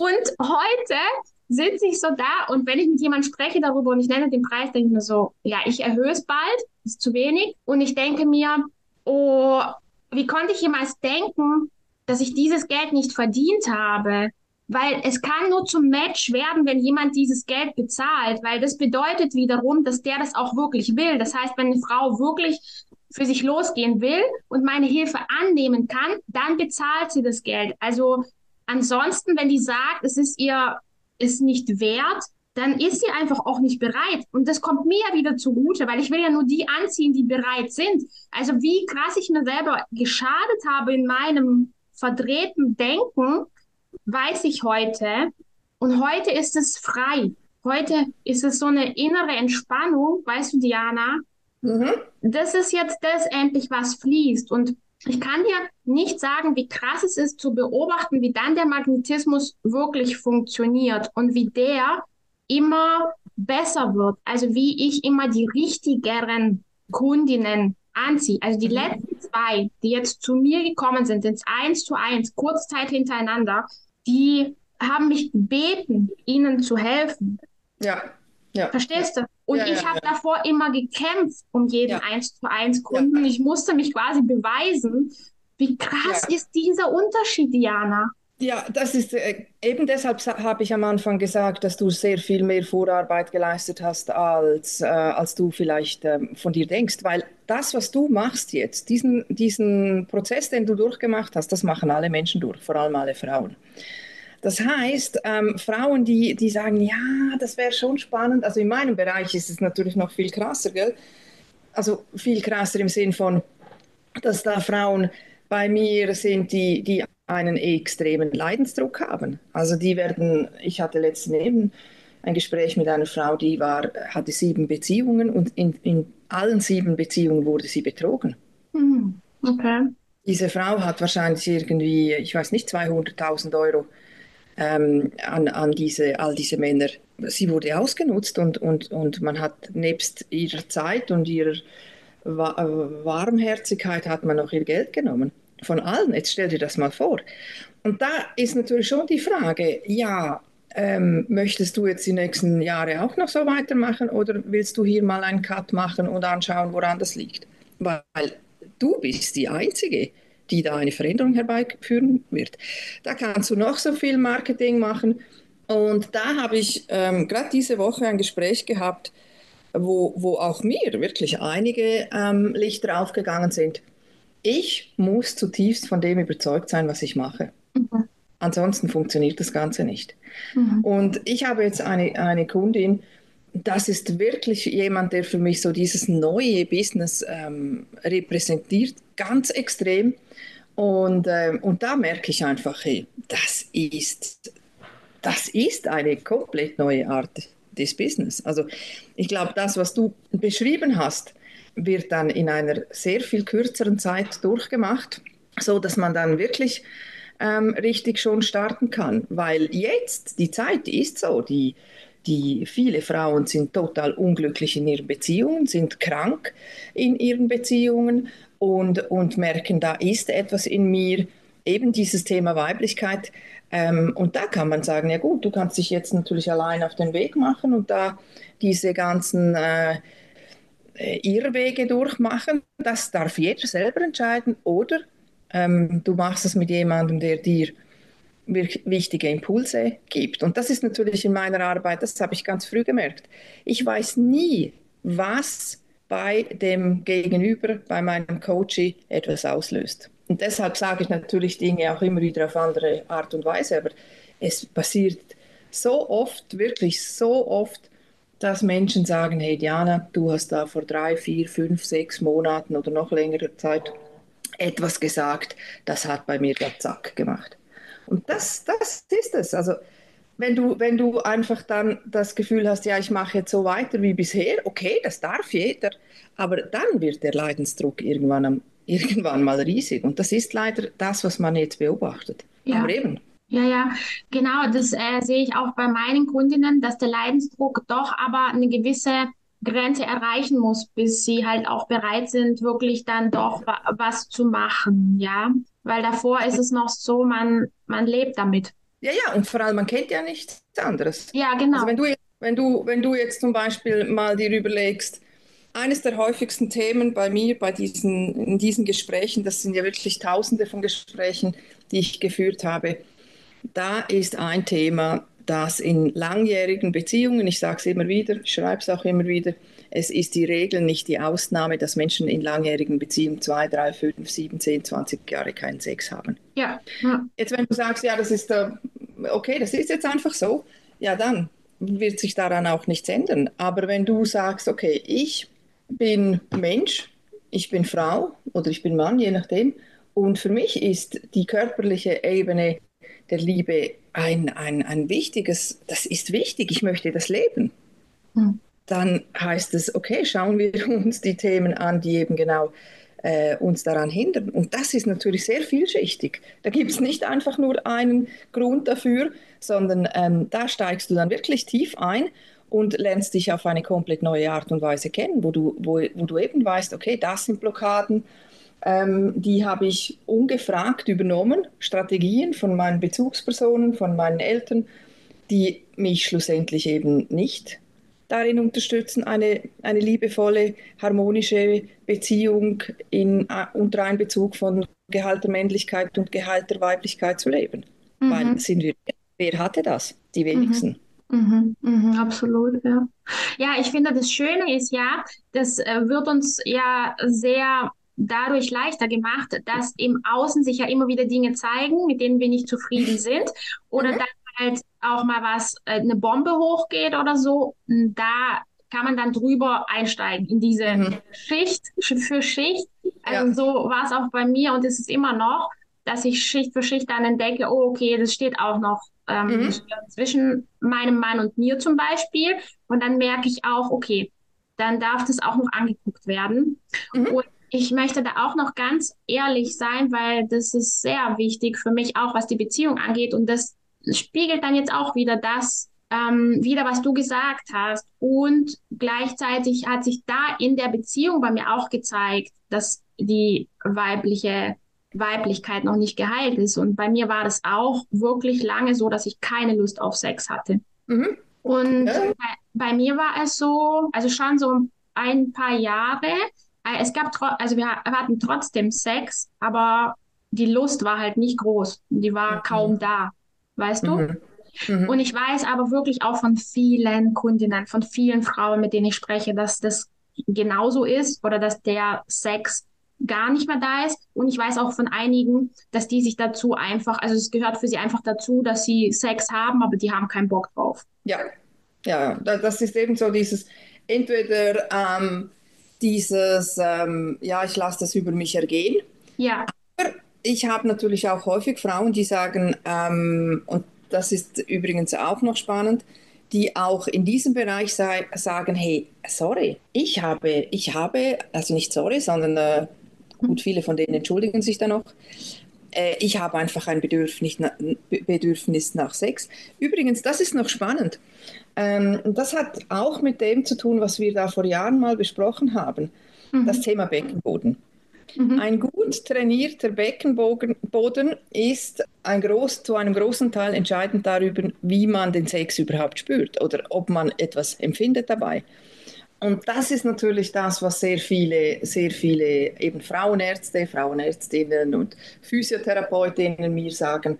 Und heute sitze ich so da und wenn ich mit jemandem spreche darüber und ich nenne den Preis, denke ich mir so, ja, ich erhöhe es bald, ist zu wenig. Und ich denke mir, oh, wie konnte ich jemals denken, dass ich dieses Geld nicht verdient habe? Weil es kann nur zum Match werden, wenn jemand dieses Geld bezahlt, weil das bedeutet wiederum, dass der das auch wirklich will. Das heißt, wenn eine Frau wirklich für sich losgehen will und meine Hilfe annehmen kann, dann bezahlt sie das Geld. Also Ansonsten, wenn die sagt, es ist ihr ist nicht wert, dann ist sie einfach auch nicht bereit. Und das kommt mir ja wieder zugute, weil ich will ja nur die anziehen, die bereit sind. Also wie krass ich mir selber geschadet habe in meinem verdrehten Denken, weiß ich heute. Und heute ist es frei. Heute ist es so eine innere Entspannung, weißt du, Diana? Mhm. Das ist jetzt das endlich, was fließt. Und ich kann dir nicht sagen, wie krass es ist zu beobachten, wie dann der Magnetismus wirklich funktioniert und wie der immer besser wird. Also wie ich immer die richtigeren Kundinnen anziehe. Also die letzten zwei, die jetzt zu mir gekommen sind, ins Eins zu Eins, Kurzzeit hintereinander, die haben mich gebeten, ihnen zu helfen. Ja. Ja. Verstehst du? Und ja, ich ja, habe ja. davor immer gekämpft um jeden eins zu eins Kunden. Ich musste mich quasi beweisen. Wie krass ist dieser Unterschied, Diana? Ja, das ist äh, eben deshalb habe ich am Anfang gesagt, dass du sehr viel mehr Vorarbeit geleistet hast, als, äh, als du vielleicht äh, von dir denkst. Weil das, was du machst jetzt, diesen, diesen Prozess, den du durchgemacht hast, das machen alle Menschen durch, vor allem alle Frauen. Das heißt, ähm, Frauen, die, die sagen, ja, das wäre schon spannend. Also in meinem Bereich ist es natürlich noch viel krasser, gell? Also viel krasser im Sinn von, dass da Frauen bei mir sind, die, die einen extremen Leidensdruck haben. Also die werden, ich hatte letztens eben ein Gespräch mit einer Frau, die war, hatte sieben Beziehungen und in, in allen sieben Beziehungen wurde sie betrogen. Hm, okay. Diese Frau hat wahrscheinlich irgendwie, ich weiß nicht, 200.000 Euro ähm, an, an diese, all diese Männer. Sie wurde ausgenutzt und, und, und man hat nebst ihrer Zeit und ihrer Warmherzigkeit hat man noch ihr Geld genommen. Von allen. Jetzt stell dir das mal vor. Und da ist natürlich schon die Frage, ja, ähm, möchtest du jetzt die nächsten Jahre auch noch so weitermachen oder willst du hier mal einen Cut machen und anschauen, woran das liegt? Weil du bist die Einzige, die da eine Veränderung herbeiführen wird. Da kannst du noch so viel Marketing machen. Und da habe ich ähm, gerade diese Woche ein Gespräch gehabt wo, wo auch mir wirklich einige ähm, Lichter aufgegangen sind. Ich muss zutiefst von dem überzeugt sein, was ich mache. Mhm. Ansonsten funktioniert das Ganze nicht. Mhm. Und ich habe jetzt eine, eine Kundin, das ist wirklich jemand, der für mich so dieses neue Business ähm, repräsentiert, ganz extrem. Und, äh, und da merke ich einfach, hey, das ist, das ist eine komplett neue Art des Business. Also ich glaube, das, was du beschrieben hast, wird dann in einer sehr viel kürzeren Zeit durchgemacht, so dass man dann wirklich ähm, richtig schon starten kann. Weil jetzt, die Zeit ist so, die, die viele Frauen sind total unglücklich in ihren Beziehungen, sind krank in ihren Beziehungen und, und merken, da ist etwas in mir, eben dieses Thema Weiblichkeit. Ähm, und da kann man sagen, ja gut, du kannst dich jetzt natürlich allein auf den Weg machen und da diese ganzen äh, Irrwege durchmachen. Das darf jeder selber entscheiden. Oder ähm, du machst es mit jemandem, der dir wichtige Impulse gibt. Und das ist natürlich in meiner Arbeit, das habe ich ganz früh gemerkt. Ich weiß nie, was bei dem Gegenüber, bei meinem Coachie etwas auslöst. Und deshalb sage ich natürlich Dinge auch immer wieder auf andere Art und Weise, aber es passiert so oft, wirklich so oft, dass Menschen sagen, hey Diana, du hast da vor drei, vier, fünf, sechs Monaten oder noch längerer Zeit etwas gesagt, das hat bei mir der Zack gemacht. Und das, das ist es. Also wenn du, wenn du einfach dann das Gefühl hast, ja, ich mache jetzt so weiter wie bisher, okay, das darf jeder, aber dann wird der Leidensdruck irgendwann, irgendwann mal riesig. Und das ist leider das, was man jetzt beobachtet. Ja. Aber eben. Ja, ja, genau, das äh, sehe ich auch bei meinen Kundinnen, dass der Leidensdruck doch aber eine gewisse Grenze erreichen muss, bis sie halt auch bereit sind, wirklich dann doch was zu machen, ja. Weil davor ist es noch so, man, man lebt damit. Ja, ja, und vor allem, man kennt ja nichts anderes. Ja, genau. Also wenn du, wenn du, wenn du jetzt zum Beispiel mal dir überlegst, eines der häufigsten Themen bei mir, bei diesen, in diesen Gesprächen, das sind ja wirklich tausende von Gesprächen, die ich geführt habe, da ist ein Thema dass in langjährigen Beziehungen, ich sage es immer wieder, ich schreibe es auch immer wieder, es ist die Regel, nicht die Ausnahme, dass Menschen in langjährigen Beziehungen zwei, drei, fünf, sieben, zehn, zwanzig Jahre keinen Sex haben. Ja. ja. Jetzt, wenn du sagst, ja, das ist äh, okay, das ist jetzt einfach so, ja, dann wird sich daran auch nichts ändern. Aber wenn du sagst, okay, ich bin Mensch, ich bin Frau oder ich bin Mann, je nachdem, und für mich ist die körperliche Ebene der Liebe ein, ein, ein wichtiges, das ist wichtig, ich möchte das leben. Hm. Dann heißt es, okay, schauen wir uns die Themen an, die eben genau äh, uns daran hindern. Und das ist natürlich sehr vielschichtig. Da gibt es nicht einfach nur einen Grund dafür, sondern ähm, da steigst du dann wirklich tief ein und lernst dich auf eine komplett neue Art und Weise kennen, wo du, wo, wo du eben weißt, okay, das sind Blockaden, ähm, die habe ich ungefragt übernommen, Strategien von meinen Bezugspersonen, von meinen Eltern, die mich schlussendlich eben nicht darin unterstützen, eine, eine liebevolle, harmonische Beziehung in, uh, unter Einbezug von Gehalt der Männlichkeit und Gehalt der Weiblichkeit zu leben. Mhm. Weil sind wir, wer hatte das? Die wenigsten. Mhm. Mhm, mhm, absolut, ja. Ja, ich finde, das Schöne ist ja, das äh, wird uns ja sehr dadurch leichter gemacht, dass im Außen sich ja immer wieder Dinge zeigen, mit denen wir nicht zufrieden sind. Oder mhm. dann halt auch mal was, äh, eine Bombe hochgeht oder so. Da kann man dann drüber einsteigen in diese mhm. Schicht für Schicht. Also ja. so war es auch bei mir und es ist immer noch, dass ich Schicht für Schicht dann entdecke, oh okay, das steht auch noch ähm, mhm. zwischen meinem Mann und mir zum Beispiel. Und dann merke ich auch, okay, dann darf das auch noch angeguckt werden. Mhm. Und ich möchte da auch noch ganz ehrlich sein, weil das ist sehr wichtig für mich auch, was die Beziehung angeht. Und das spiegelt dann jetzt auch wieder das ähm, wieder, was du gesagt hast. Und gleichzeitig hat sich da in der Beziehung bei mir auch gezeigt, dass die weibliche Weiblichkeit noch nicht geheilt ist. Und bei mir war das auch wirklich lange so, dass ich keine Lust auf Sex hatte. Mhm. Und ja. bei, bei, mir war es so, also schon so ein paar Jahre, es gab, also wir hatten trotzdem Sex, aber die Lust war halt nicht groß. Die war mhm. kaum da. Weißt du? Mhm. Mhm. Und ich weiß aber wirklich auch von vielen Kundinnen, von vielen Frauen, mit denen ich spreche, dass das genauso ist oder dass der Sex gar nicht mehr da ist. Und ich weiß auch von einigen, dass die sich dazu einfach, also es gehört für sie einfach dazu, dass sie Sex haben, aber die haben keinen Bock drauf. Ja, ja, das ist eben so dieses, entweder ähm, dieses, ähm, ja, ich lasse das über mich ergehen. Ja. Aber ich habe natürlich auch häufig Frauen, die sagen, ähm, und das ist übrigens auch noch spannend, die auch in diesem Bereich sei, sagen, hey, sorry, ich habe, ich habe, also nicht sorry, sondern äh, gut, viele von denen entschuldigen sich dann noch, äh, ich habe einfach ein Bedürfnis, Bedürfnis nach Sex. Übrigens, das ist noch spannend. Ähm, das hat auch mit dem zu tun, was wir da vor Jahren mal besprochen haben, mhm. das Thema Beckenboden. Mhm. Ein gut trainierter Beckenboden ist ein groß, zu einem großen Teil entscheidend darüber, wie man den Sex überhaupt spürt oder ob man etwas empfindet dabei. Und das ist natürlich das, was sehr viele, sehr viele eben Frauenärzte, Frauenärztinnen und Physiotherapeutinnen mir sagen.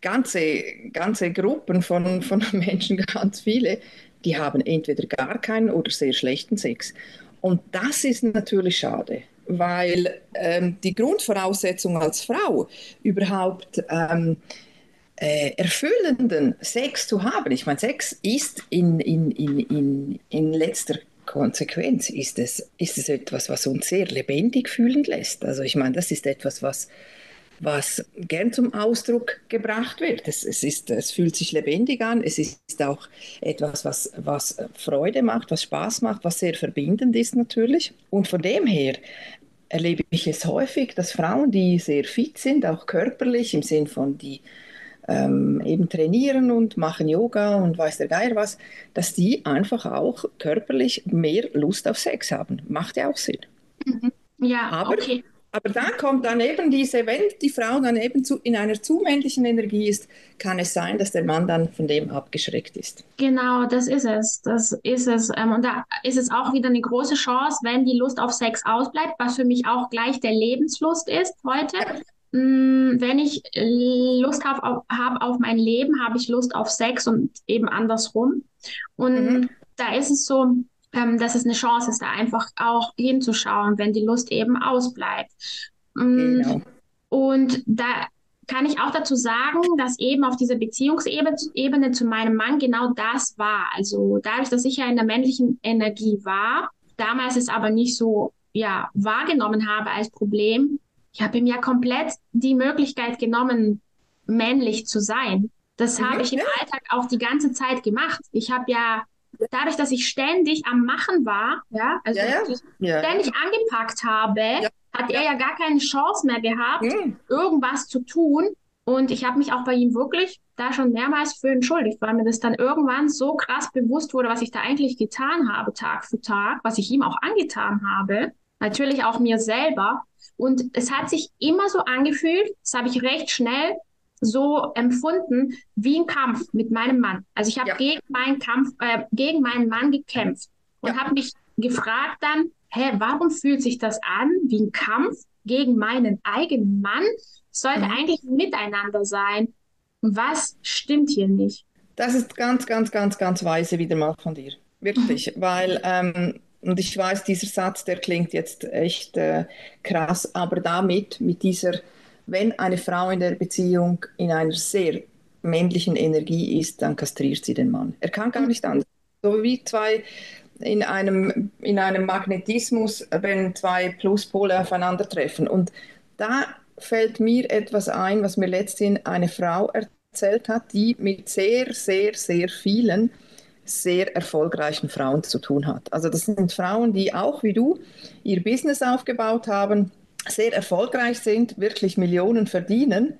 Ganze, ganze Gruppen von, von Menschen, ganz viele, die haben entweder gar keinen oder sehr schlechten Sex. Und das ist natürlich schade weil ähm, die Grundvoraussetzung als Frau überhaupt ähm, äh, erfüllenden Sex zu haben, ich meine, Sex ist in, in, in, in, in letzter Konsequenz ist es, ist es etwas, was uns sehr lebendig fühlen lässt. Also ich meine, das ist etwas, was, was gern zum Ausdruck gebracht wird. Es, es, ist, es fühlt sich lebendig an, es ist auch etwas, was, was Freude macht, was Spaß macht, was sehr verbindend ist natürlich. Und von dem her erlebe ich es häufig, dass Frauen, die sehr fit sind, auch körperlich, im Sinn von die ähm, eben trainieren und machen Yoga und weiß der Geier was, dass die einfach auch körperlich mehr Lust auf Sex haben. Macht ja auch Sinn. Mhm. Ja, aber okay. Aber da kommt dann eben diese, wenn die Frau dann eben zu, in einer zu männlichen Energie ist, kann es sein, dass der Mann dann von dem abgeschreckt ist. Genau, das ist es. Das ist es. Ähm, und da ist es auch wieder eine große Chance, wenn die Lust auf Sex ausbleibt, was für mich auch gleich der Lebenslust ist heute. Ja. Mm, wenn ich Lust habe auf, hab auf mein Leben, habe ich Lust auf Sex und eben andersrum. Und mhm. da ist es so, ähm, dass es eine Chance ist, da einfach auch hinzuschauen, wenn die Lust eben ausbleibt. Mm, genau. Und da kann ich auch dazu sagen, dass eben auf dieser Beziehungsebene zu meinem Mann genau das war. Also dadurch, dass ich ja in der männlichen Energie war, damals es aber nicht so ja, wahrgenommen habe als Problem, ich habe ihm ja komplett die Möglichkeit genommen, männlich zu sein. Das mhm, habe ich im Alltag auch die ganze Zeit gemacht. Ich habe ja dadurch, dass ich ständig am Machen war, ja, also ja, ja. ständig angepackt habe, hat er ja gar keine Chance mehr gehabt, mhm. irgendwas zu tun. Und ich habe mich auch bei ihm wirklich da schon mehrmals für entschuldigt, weil mir das dann irgendwann so krass bewusst wurde, was ich da eigentlich getan habe, Tag für Tag, was ich ihm auch angetan habe. Natürlich auch mir selber. Und es hat sich immer so angefühlt, das habe ich recht schnell so empfunden wie ein Kampf mit meinem Mann. Also ich habe ja. gegen meinen Kampf, äh, gegen meinen Mann gekämpft und ja. habe mich gefragt dann, hä, warum fühlt sich das an wie ein Kampf gegen meinen eigenen Mann? Es sollte mhm. eigentlich ein Miteinander sein. Und was stimmt hier nicht? Das ist ganz, ganz, ganz, ganz weise wieder mal von dir. Wirklich, weil, ähm, und ich weiß, dieser Satz, der klingt jetzt echt äh, krass, aber damit, mit dieser wenn eine Frau in der Beziehung in einer sehr männlichen Energie ist, dann kastriert sie den Mann. Er kann gar mhm. nicht anders. So wie zwei in einem, in einem Magnetismus, wenn zwei Pluspole aufeinandertreffen. Und da fällt mir etwas ein, was mir letztens eine Frau erzählt hat, die mit sehr, sehr, sehr vielen sehr erfolgreichen Frauen zu tun hat. Also das sind Frauen, die auch wie du ihr Business aufgebaut haben, sehr erfolgreich sind, wirklich Millionen verdienen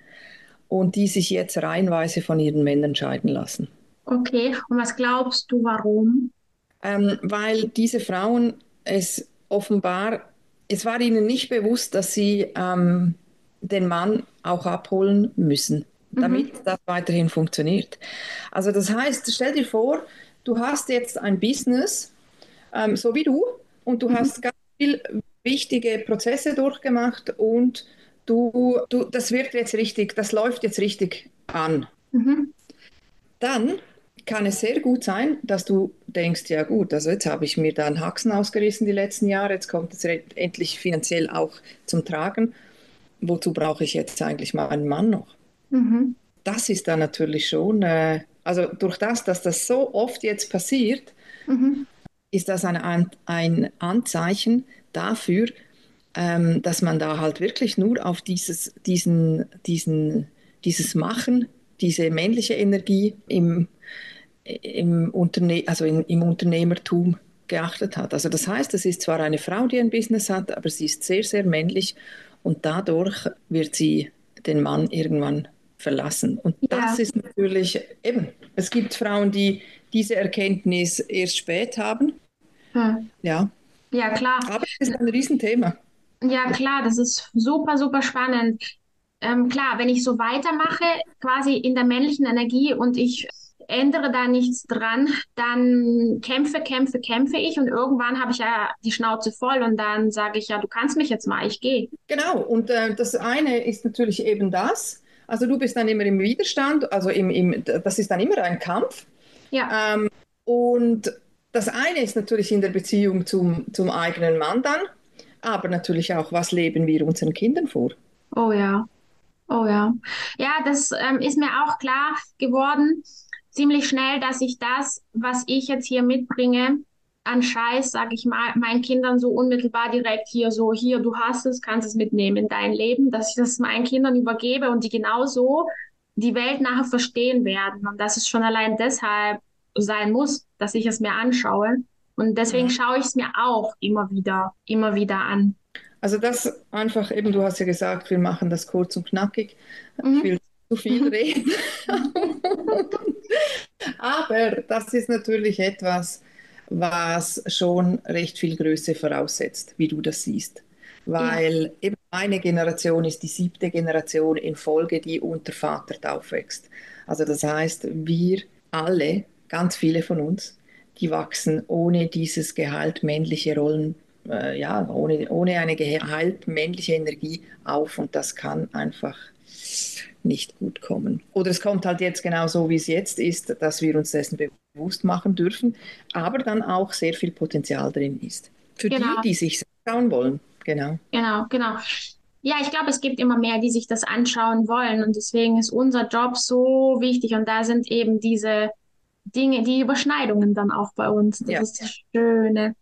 und die sich jetzt reihenweise von ihren Männern scheiden lassen. Okay, und was glaubst du, warum? Ähm, weil diese Frauen es offenbar, es war ihnen nicht bewusst, dass sie ähm, den Mann auch abholen müssen, mhm. damit mhm. das weiterhin funktioniert. Also das heißt, stell dir vor, du hast jetzt ein Business, ähm, so wie du, und du mhm. hast ganz viel wichtige Prozesse durchgemacht und du, du, das wird jetzt richtig, das läuft jetzt richtig an. Mhm. dann kann es sehr gut sein, dass du denkst, ja gut, also jetzt habe ich mir da einen Haxen ausgerissen die letzten Jahre, jetzt kommt es endlich finanziell auch zum Tragen. Wozu brauche ich jetzt eigentlich mal einen Mann noch? Mhm. Das ist dann natürlich schon, äh, also durch das, dass das so oft jetzt passiert, mhm. ist das ein, ein Anzeichen dafür, ähm, dass man da halt wirklich nur auf dieses, diesen, diesen, dieses Machen, diese männliche Energie im im, Unterne also in, im Unternehmertum geachtet hat. Also das heißt, es ist zwar eine Frau, die ein Business hat, aber sie ist sehr, sehr männlich und dadurch wird sie den Mann irgendwann verlassen. Und ja. das ist natürlich eben, es gibt Frauen, die diese Erkenntnis erst spät haben. Hm. Ja. Ja, klar. Aber es ist ein Riesenthema. Ja, klar, das ist super, super spannend. Ähm, klar, wenn ich so weitermache, quasi in der männlichen Energie und ich ändere da nichts dran, dann kämpfe, kämpfe, kämpfe ich und irgendwann habe ich ja die Schnauze voll und dann sage ich ja, du kannst mich jetzt mal, ich gehe. Genau, und äh, das eine ist natürlich eben das. Also du bist dann immer im Widerstand, also im, im, das ist dann immer ein Kampf. Ja. Ähm, und das eine ist natürlich in der Beziehung zum, zum eigenen Mann dann, aber natürlich auch, was leben wir unseren Kindern vor? Oh ja. Oh ja. Ja, das ähm, ist mir auch klar geworden ziemlich schnell, dass ich das, was ich jetzt hier mitbringe, an Scheiß, sag ich mal, meinen Kindern so unmittelbar direkt hier so, hier, du hast es, kannst es mitnehmen in dein Leben, dass ich das meinen Kindern übergebe und die genauso die Welt nachher verstehen werden. Und dass es schon allein deshalb sein muss, dass ich es mir anschaue. Und deswegen schaue ich es mir auch immer wieder, immer wieder an. Also das einfach eben, du hast ja gesagt, wir machen das kurz und knackig. Mhm. Ich will zu viel reden. Aber das ist natürlich etwas, was schon recht viel Größe voraussetzt, wie du das siehst. Weil ja. eben meine Generation ist die siebte Generation in Folge, die unter Vater aufwächst. Also das heißt, wir alle, ganz viele von uns, die wachsen ohne dieses Gehalt männliche Rollen, äh, ja, ohne, ohne eine Gehalt männliche Energie auf und das kann einfach nicht gut kommen. Oder es kommt halt jetzt genau so, wie es jetzt ist, dass wir uns dessen bewusst machen dürfen, aber dann auch sehr viel Potenzial drin ist. Für genau. die, die sich schauen wollen. Genau. Genau, genau. Ja, ich glaube, es gibt immer mehr, die sich das anschauen wollen und deswegen ist unser Job so wichtig und da sind eben diese Dinge, die Überschneidungen dann auch bei uns. Das ja. ist das Schöne.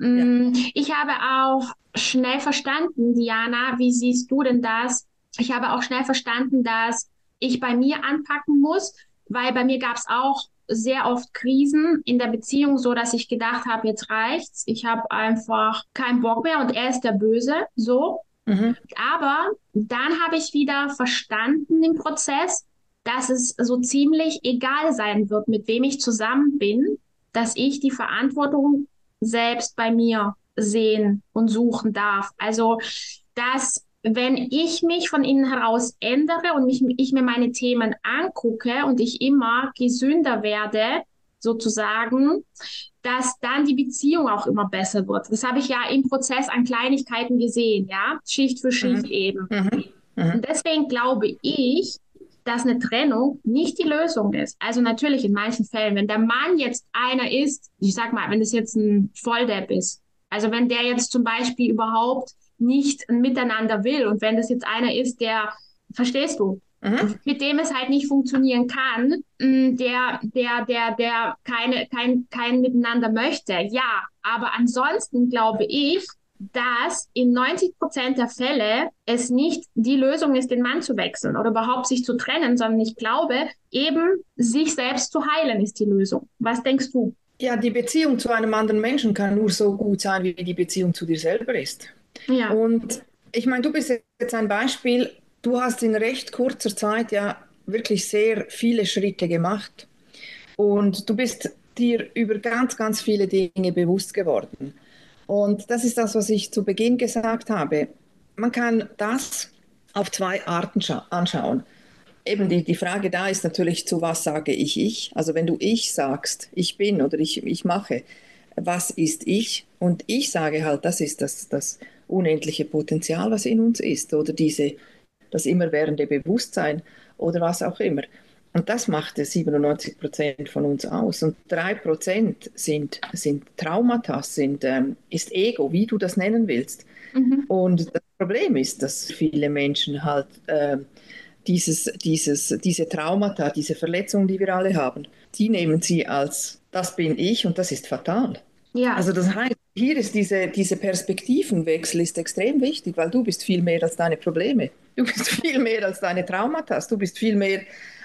Ja. Mm, ich habe auch schnell verstanden, Diana, wie siehst du denn das, ich habe auch schnell verstanden, dass ich bei mir anpacken muss, weil bei mir gab es auch sehr oft Krisen in der Beziehung, so dass ich gedacht habe, jetzt reicht's. Ich habe einfach keinen Bock mehr und er ist der Böse, so. Mhm. Aber dann habe ich wieder verstanden im Prozess, dass es so ziemlich egal sein wird, mit wem ich zusammen bin, dass ich die Verantwortung selbst bei mir sehen und suchen darf. Also, dass wenn ich mich von innen heraus ändere und mich, ich mir meine Themen angucke und ich immer gesünder werde, sozusagen, dass dann die Beziehung auch immer besser wird. Das habe ich ja im Prozess an Kleinigkeiten gesehen, ja, Schicht für Schicht mhm. eben. Mhm. Mhm. Und deswegen glaube ich, dass eine Trennung nicht die Lösung ist. Also natürlich in manchen Fällen, wenn der Mann jetzt einer ist, ich sag mal, wenn es jetzt ein Volldepp ist, also wenn der jetzt zum Beispiel überhaupt nicht miteinander will. Und wenn das jetzt einer ist, der, verstehst du, mhm. mit dem es halt nicht funktionieren kann, mm, der, der, der, der keine, kein, kein Miteinander möchte. Ja, aber ansonsten glaube ich, dass in 90 Prozent der Fälle es nicht die Lösung ist, den Mann zu wechseln oder überhaupt sich zu trennen, sondern ich glaube, eben sich selbst zu heilen ist die Lösung. Was denkst du? Ja, die Beziehung zu einem anderen Menschen kann nur so gut sein, wie die Beziehung zu dir selber ist. Ja. Und ich meine, du bist jetzt ein Beispiel, du hast in recht kurzer Zeit ja wirklich sehr viele Schritte gemacht. Und du bist dir über ganz, ganz viele Dinge bewusst geworden. Und das ist das, was ich zu Beginn gesagt habe. Man kann das auf zwei Arten anschauen. Eben die, die Frage da ist natürlich, zu was sage ich ich? Also wenn du ich sagst, ich bin oder ich, ich mache, was ist ich? Und ich sage halt, das ist das, das unendliche Potenzial, was in uns ist, oder diese, das immerwährende Bewusstsein oder was auch immer. Und das macht 97 Prozent von uns aus. Und drei Prozent sind, sind Traumata, sind, ähm, ist Ego, wie du das nennen willst. Mhm. Und das Problem ist, dass viele Menschen halt äh, dieses, dieses, diese Traumata, diese Verletzungen, die wir alle haben, die nehmen sie als, das bin ich und das ist fatal. Ja. Also das heißt, hier ist diese, diese Perspektivenwechsel ist extrem wichtig, weil du bist viel mehr als deine Probleme. Du bist viel mehr als deine Traumata. Du bist viel mehr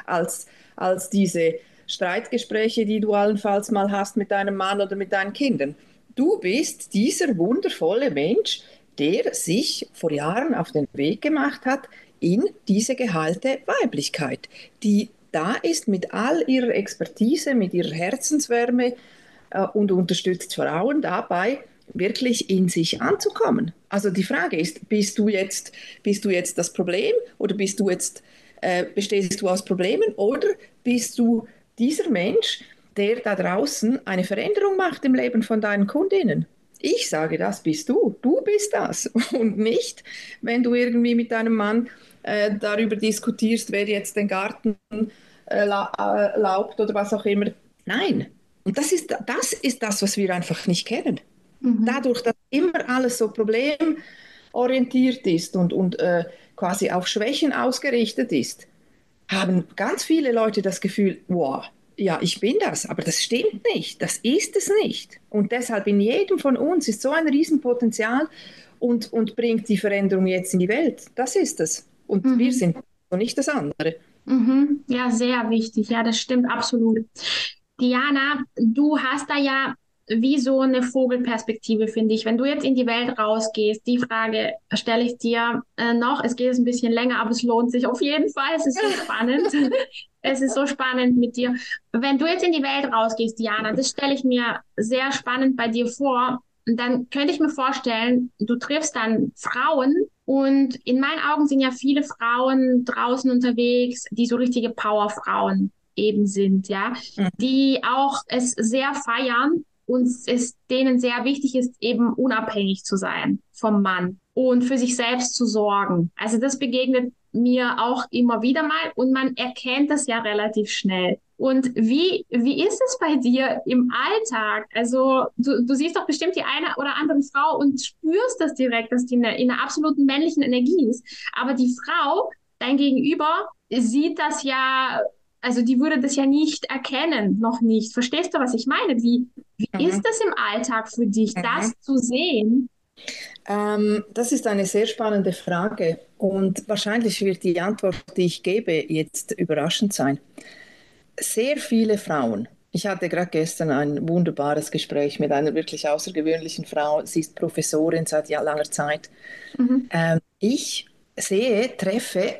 als, als diese Streitgespräche, die du allenfalls mal hast mit deinem Mann oder mit deinen Kindern. Du bist dieser wundervolle Mensch, der sich vor Jahren auf den Weg gemacht hat in diese geheilte Weiblichkeit, die da ist mit all ihrer Expertise, mit ihrer Herzenswärme und unterstützt Frauen dabei, wirklich in sich anzukommen. Also die Frage ist, bist du jetzt, bist du jetzt das Problem oder bist du jetzt, äh, bestehst du aus Problemen oder bist du dieser Mensch, der da draußen eine Veränderung macht im Leben von deinen Kundinnen? Ich sage, das bist du. Du bist das. Und nicht, wenn du irgendwie mit deinem Mann äh, darüber diskutierst, wer jetzt den Garten äh, äh, laubt oder was auch immer. Nein. Und das ist, das ist das, was wir einfach nicht kennen. Mhm. Dadurch, dass immer alles so problemorientiert ist und, und äh, quasi auf Schwächen ausgerichtet ist, haben ganz viele Leute das Gefühl, wow, ja, ich bin das, aber das stimmt nicht, das ist es nicht. Und deshalb in jedem von uns ist so ein Riesenpotenzial und, und bringt die Veränderung jetzt in die Welt. Das ist es. Und mhm. wir sind nicht das andere. Mhm. Ja, sehr wichtig. Ja, das stimmt absolut. Diana, du hast da ja wie so eine Vogelperspektive, finde ich. Wenn du jetzt in die Welt rausgehst, die Frage stelle ich dir äh, noch. Es geht jetzt ein bisschen länger, aber es lohnt sich auf jeden Fall. Es ist so spannend. es ist so spannend mit dir. Wenn du jetzt in die Welt rausgehst, Diana, das stelle ich mir sehr spannend bei dir vor. Dann könnte ich mir vorstellen, du triffst dann Frauen und in meinen Augen sind ja viele Frauen draußen unterwegs, die so richtige Powerfrauen eben sind, ja, mhm. die auch es sehr feiern und es denen sehr wichtig ist, eben unabhängig zu sein vom Mann und für sich selbst zu sorgen. Also das begegnet mir auch immer wieder mal und man erkennt das ja relativ schnell. Und wie, wie ist es bei dir im Alltag? Also du, du siehst doch bestimmt die eine oder andere Frau und spürst das direkt, dass die in einer, in einer absoluten männlichen Energie ist. Aber die Frau, dein Gegenüber, sieht das ja also die würde das ja nicht erkennen, noch nicht. Verstehst du, was ich meine? Wie, wie mhm. ist das im Alltag für dich, mhm. das zu sehen? Ähm, das ist eine sehr spannende Frage und wahrscheinlich wird die Antwort, die ich gebe, jetzt überraschend sein. Sehr viele Frauen, ich hatte gerade gestern ein wunderbares Gespräch mit einer wirklich außergewöhnlichen Frau, sie ist Professorin seit langer Zeit. Mhm. Ähm, ich sehe, treffe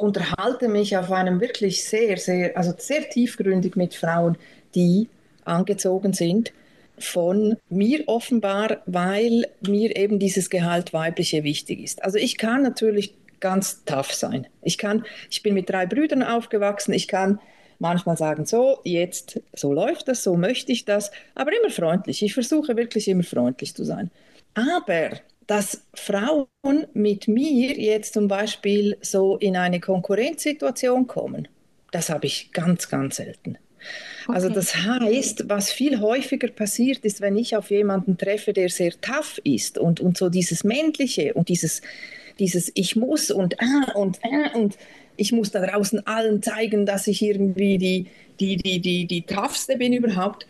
unterhalte mich auf einem wirklich sehr, sehr, also sehr tiefgründig mit Frauen, die angezogen sind von mir offenbar, weil mir eben dieses Gehalt weibliche wichtig ist. Also ich kann natürlich ganz tough sein. Ich kann, ich bin mit drei Brüdern aufgewachsen, ich kann manchmal sagen, so, jetzt, so läuft das, so möchte ich das, aber immer freundlich. Ich versuche wirklich immer freundlich zu sein. Aber dass Frauen mit mir jetzt zum Beispiel so in eine Konkurrenzsituation kommen, das habe ich ganz, ganz selten. Also okay. Also das heißt, was viel häufiger passiert ist, wenn ich auf jemanden treffe, der sehr tough ist und, und so dieses Männliche und dieses, dieses Ich muss und ah und ah und ich muss da draußen allen zeigen, dass ich irgendwie die, die, die, die, die toughste bin überhaupt,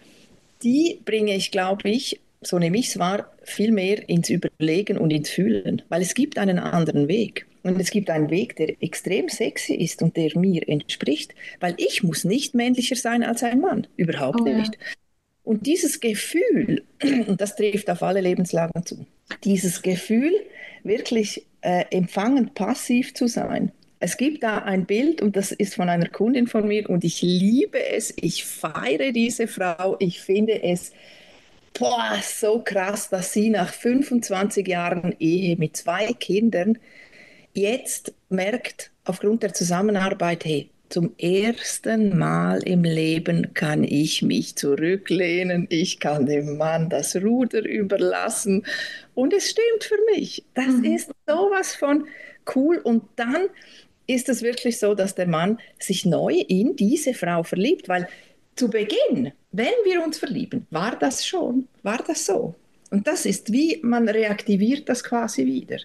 die bringe ich, glaube ich, so nehme ich es wahr, viel mehr ins Überlegen und ins Fühlen, weil es gibt einen anderen Weg. Und es gibt einen Weg, der extrem sexy ist und der mir entspricht, weil ich muss nicht männlicher sein als ein Mann, überhaupt oh, nicht. Ja. Und dieses Gefühl, und das trifft auf alle Lebenslagen zu, dieses Gefühl, wirklich äh, empfangend passiv zu sein. Es gibt da ein Bild und das ist von einer Kundin von mir und ich liebe es, ich feiere diese Frau, ich finde es boah, so krass, dass sie nach 25 Jahren Ehe mit zwei Kindern jetzt merkt, aufgrund der Zusammenarbeit, hey, zum ersten Mal im Leben kann ich mich zurücklehnen, ich kann dem Mann das Ruder überlassen und es stimmt für mich. Das mhm. ist sowas von cool und dann ist es wirklich so, dass der Mann sich neu in diese Frau verliebt, weil zu Beginn, wenn wir uns verlieben, war das schon, war das so. Und das ist wie, man reaktiviert das quasi wieder.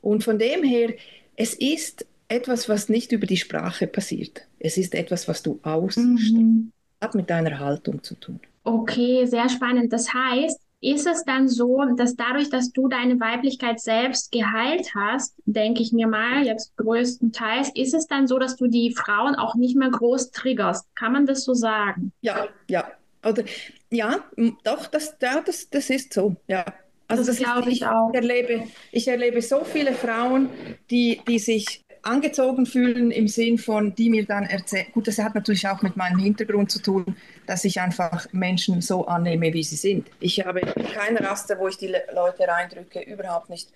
Und von dem her, es ist etwas, was nicht über die Sprache passiert. Es ist etwas, was du ausstrahlst. Mhm. Hat mit deiner Haltung zu tun. Okay, sehr spannend. Das heißt, ist es dann so, dass dadurch, dass du deine Weiblichkeit selbst geheilt hast, denke ich mir mal, jetzt größtenteils, ist es dann so, dass du die Frauen auch nicht mehr groß triggerst? Kann man das so sagen? Ja, ja. Oder ja, doch, das, ja, das, das ist so, ja. Also das, das glaube ich, ich auch. Erlebe, ich erlebe so viele Frauen, die, die sich angezogen fühlen im Sinn von, die mir dann erzählen. Gut, das hat natürlich auch mit meinem Hintergrund zu tun, dass ich einfach Menschen so annehme, wie sie sind. Ich habe keine Raster, wo ich die Leute reindrücke, überhaupt nicht.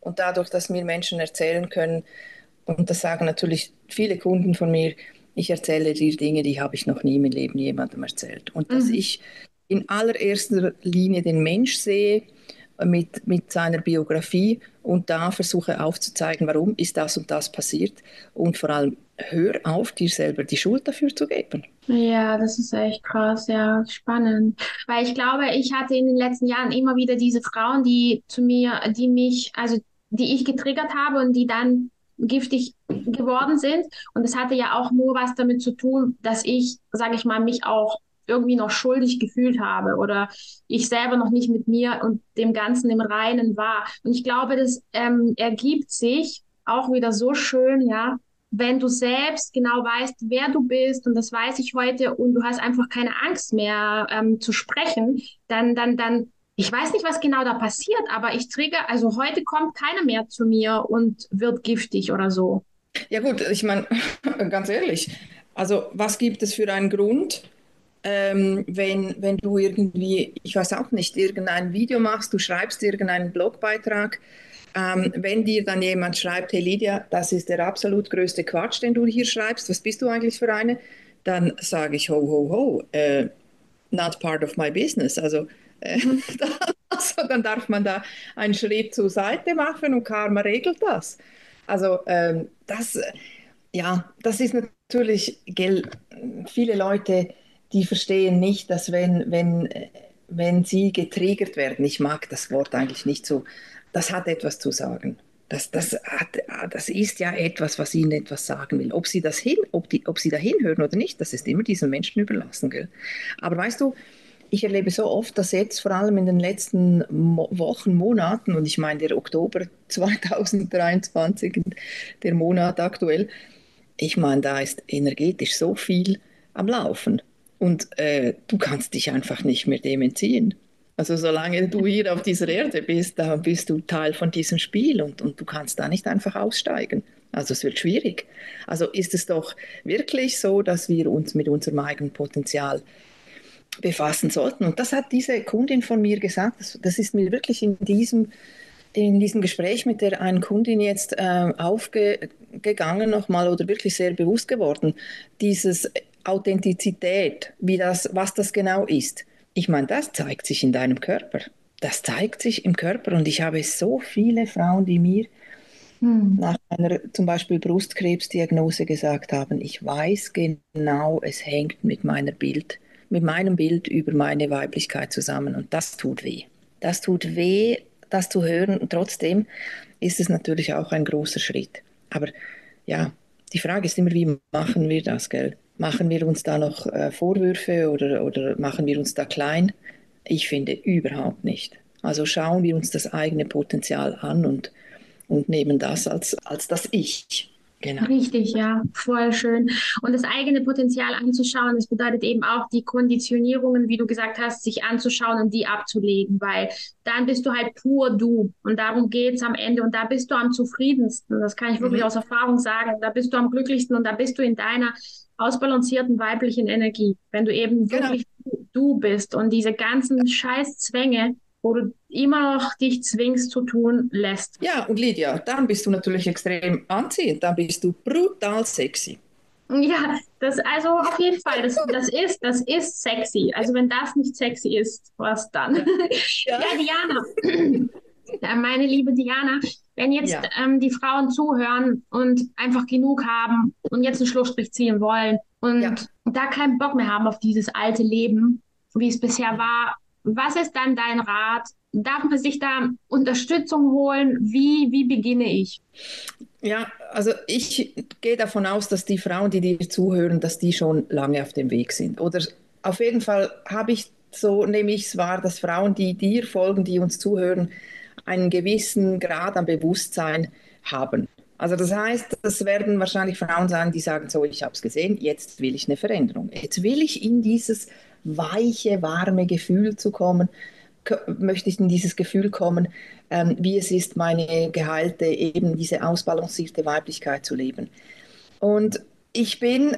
Und dadurch, dass mir Menschen erzählen können, und das sagen natürlich viele Kunden von mir, ich erzähle dir Dinge, die habe ich noch nie im Leben jemandem erzählt. Und dass mhm. ich in allererster Linie den Mensch sehe, mit, mit seiner Biografie und da versuche aufzuzeigen, warum ist das und das passiert und vor allem hör auf, dir selber die Schuld dafür zu geben. Ja, das ist echt krass, ja, spannend. Weil ich glaube, ich hatte in den letzten Jahren immer wieder diese Frauen, die zu mir, die mich, also die ich getriggert habe und die dann giftig geworden sind. Und das hatte ja auch nur was damit zu tun, dass ich, sage ich mal, mich auch irgendwie noch schuldig gefühlt habe oder ich selber noch nicht mit mir und dem Ganzen im Reinen war. Und ich glaube, das ähm, ergibt sich auch wieder so schön, ja, wenn du selbst genau weißt, wer du bist, und das weiß ich heute, und du hast einfach keine Angst mehr ähm, zu sprechen, dann, dann, dann, ich weiß nicht, was genau da passiert, aber ich trigger, also heute kommt keiner mehr zu mir und wird giftig oder so. Ja gut, ich meine, ganz ehrlich, also was gibt es für einen Grund, ähm, wenn, wenn du irgendwie, ich weiß auch nicht, irgendein Video machst, du schreibst irgendeinen Blogbeitrag, ähm, wenn dir dann jemand schreibt, hey Lydia, das ist der absolut größte Quatsch, den du hier schreibst, was bist du eigentlich für eine? Dann sage ich, ho, ho, ho, äh, not part of my business. Also, äh, also, dann darf man da einen Schritt zur Seite machen und Karma regelt das. Also ähm, das, ja, das ist natürlich, gell, viele Leute die verstehen nicht, dass wenn, wenn, wenn sie getriggert werden, ich mag das Wort eigentlich nicht so, das hat etwas zu sagen. Das, das, hat, das ist ja etwas, was ihnen etwas sagen will. Ob sie das hin, ob, die, ob sie da hinhören oder nicht, das ist immer diesen Menschen überlassen. Gell? Aber weißt du, ich erlebe so oft, dass jetzt vor allem in den letzten Wochen, Monaten, und ich meine der Oktober 2023, der Monat aktuell, ich meine, da ist energetisch so viel am Laufen. Und äh, du kannst dich einfach nicht mehr dem entziehen. Also solange du hier auf dieser Erde bist, da bist du Teil von diesem Spiel und, und du kannst da nicht einfach aussteigen. Also es wird schwierig. Also ist es doch wirklich so, dass wir uns mit unserem eigenen Potenzial befassen sollten. Und das hat diese Kundin von mir gesagt. Das, das ist mir wirklich in diesem, in diesem Gespräch mit der einen Kundin jetzt äh, aufgegangen nochmal oder wirklich sehr bewusst geworden. Dieses Authentizität, wie das, was das genau ist. Ich meine, das zeigt sich in deinem Körper. Das zeigt sich im Körper und ich habe so viele Frauen, die mir hm. nach einer zum Beispiel Brustkrebsdiagnose gesagt haben, ich weiß genau, es hängt mit meiner Bild, mit meinem Bild über meine Weiblichkeit zusammen und das tut weh. Das tut weh, das zu hören und trotzdem ist es natürlich auch ein großer Schritt. Aber ja, die Frage ist immer, wie machen wir das, gell? Machen wir uns da noch äh, Vorwürfe oder, oder machen wir uns da klein? Ich finde überhaupt nicht. Also schauen wir uns das eigene Potenzial an und, und nehmen das als, als das Ich. Genau. Richtig, ja, voll schön. Und das eigene Potenzial anzuschauen, das bedeutet eben auch die Konditionierungen, wie du gesagt hast, sich anzuschauen und die abzulegen, weil dann bist du halt pur du. Und darum geht es am Ende. Und da bist du am zufriedensten. Das kann ich wirklich mhm. aus Erfahrung sagen. Da bist du am glücklichsten und da bist du in deiner ausbalancierten weiblichen Energie, wenn du eben genau. wirklich du bist und diese ganzen Scheißzwänge, wo du immer noch dich zwingst zu tun, lässt. Ja, und Lydia, dann bist du natürlich extrem anziehend, dann bist du brutal sexy. Ja, das also auf jeden Fall, das, das ist, das ist sexy. Also wenn das nicht sexy ist, was dann? Ja, ja Diana. meine liebe Diana, Wenn jetzt ja. ähm, die Frauen zuhören und einfach genug haben und jetzt einen Schlussstrich ziehen wollen und ja. da keinen Bock mehr haben auf dieses alte Leben, wie es bisher war, was ist dann dein Rat? Darf man sich da Unterstützung holen? Wie, wie beginne ich? Ja, also ich gehe davon aus, dass die Frauen, die dir zuhören, dass die schon lange auf dem Weg sind. Oder auf jeden Fall habe ich so, nehme ich es wahr, dass Frauen, die dir folgen, die uns zuhören, einen gewissen Grad an Bewusstsein haben. Also das heißt, das werden wahrscheinlich Frauen sein, die sagen, so, ich habe es gesehen, jetzt will ich eine Veränderung. Jetzt will ich in dieses weiche, warme Gefühl zu kommen, möchte ich in dieses Gefühl kommen, ähm, wie es ist, meine geheilte, eben diese ausbalancierte Weiblichkeit zu leben. Und ich bin,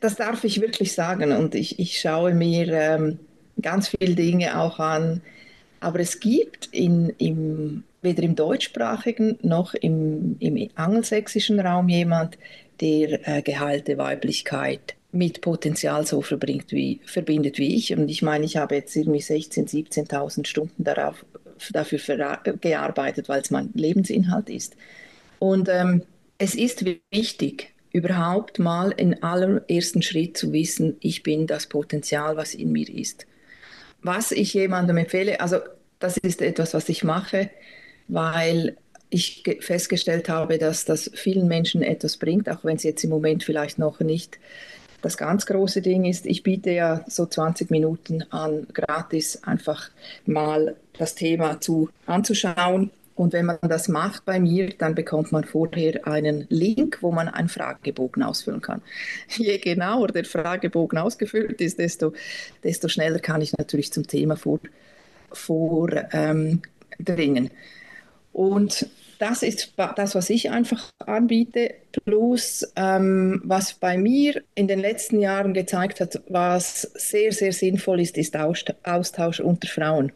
das darf ich wirklich sagen, und ich, ich schaue mir ähm, ganz viele Dinge auch an, aber es gibt in, im, weder im deutschsprachigen noch im, im angelsächsischen Raum jemand, der äh, geheilte Weiblichkeit mit Potenzial so verbringt wie, verbindet wie ich. Und ich meine, ich habe jetzt irgendwie 16.000, 17.000 Stunden darauf, dafür gearbeitet, weil es mein Lebensinhalt ist. Und ähm, es ist wichtig, überhaupt mal in allerersten Schritt zu wissen, ich bin das Potenzial, was in mir ist. Was ich jemandem empfehle, also das ist etwas, was ich mache, weil ich festgestellt habe, dass das vielen Menschen etwas bringt, auch wenn es jetzt im Moment vielleicht noch nicht das ganz große Ding ist, ich biete ja so 20 Minuten an, gratis einfach mal das Thema zu, anzuschauen. Und wenn man das macht bei mir, dann bekommt man vorher einen Link, wo man einen Fragebogen ausfüllen kann. Je genauer der Fragebogen ausgefüllt ist, desto, desto schneller kann ich natürlich zum Thema vordringen. Ähm, und das ist das, was ich einfach anbiete. Plus, ähm, was bei mir in den letzten Jahren gezeigt hat, was sehr, sehr sinnvoll ist, ist Austausch unter Frauen.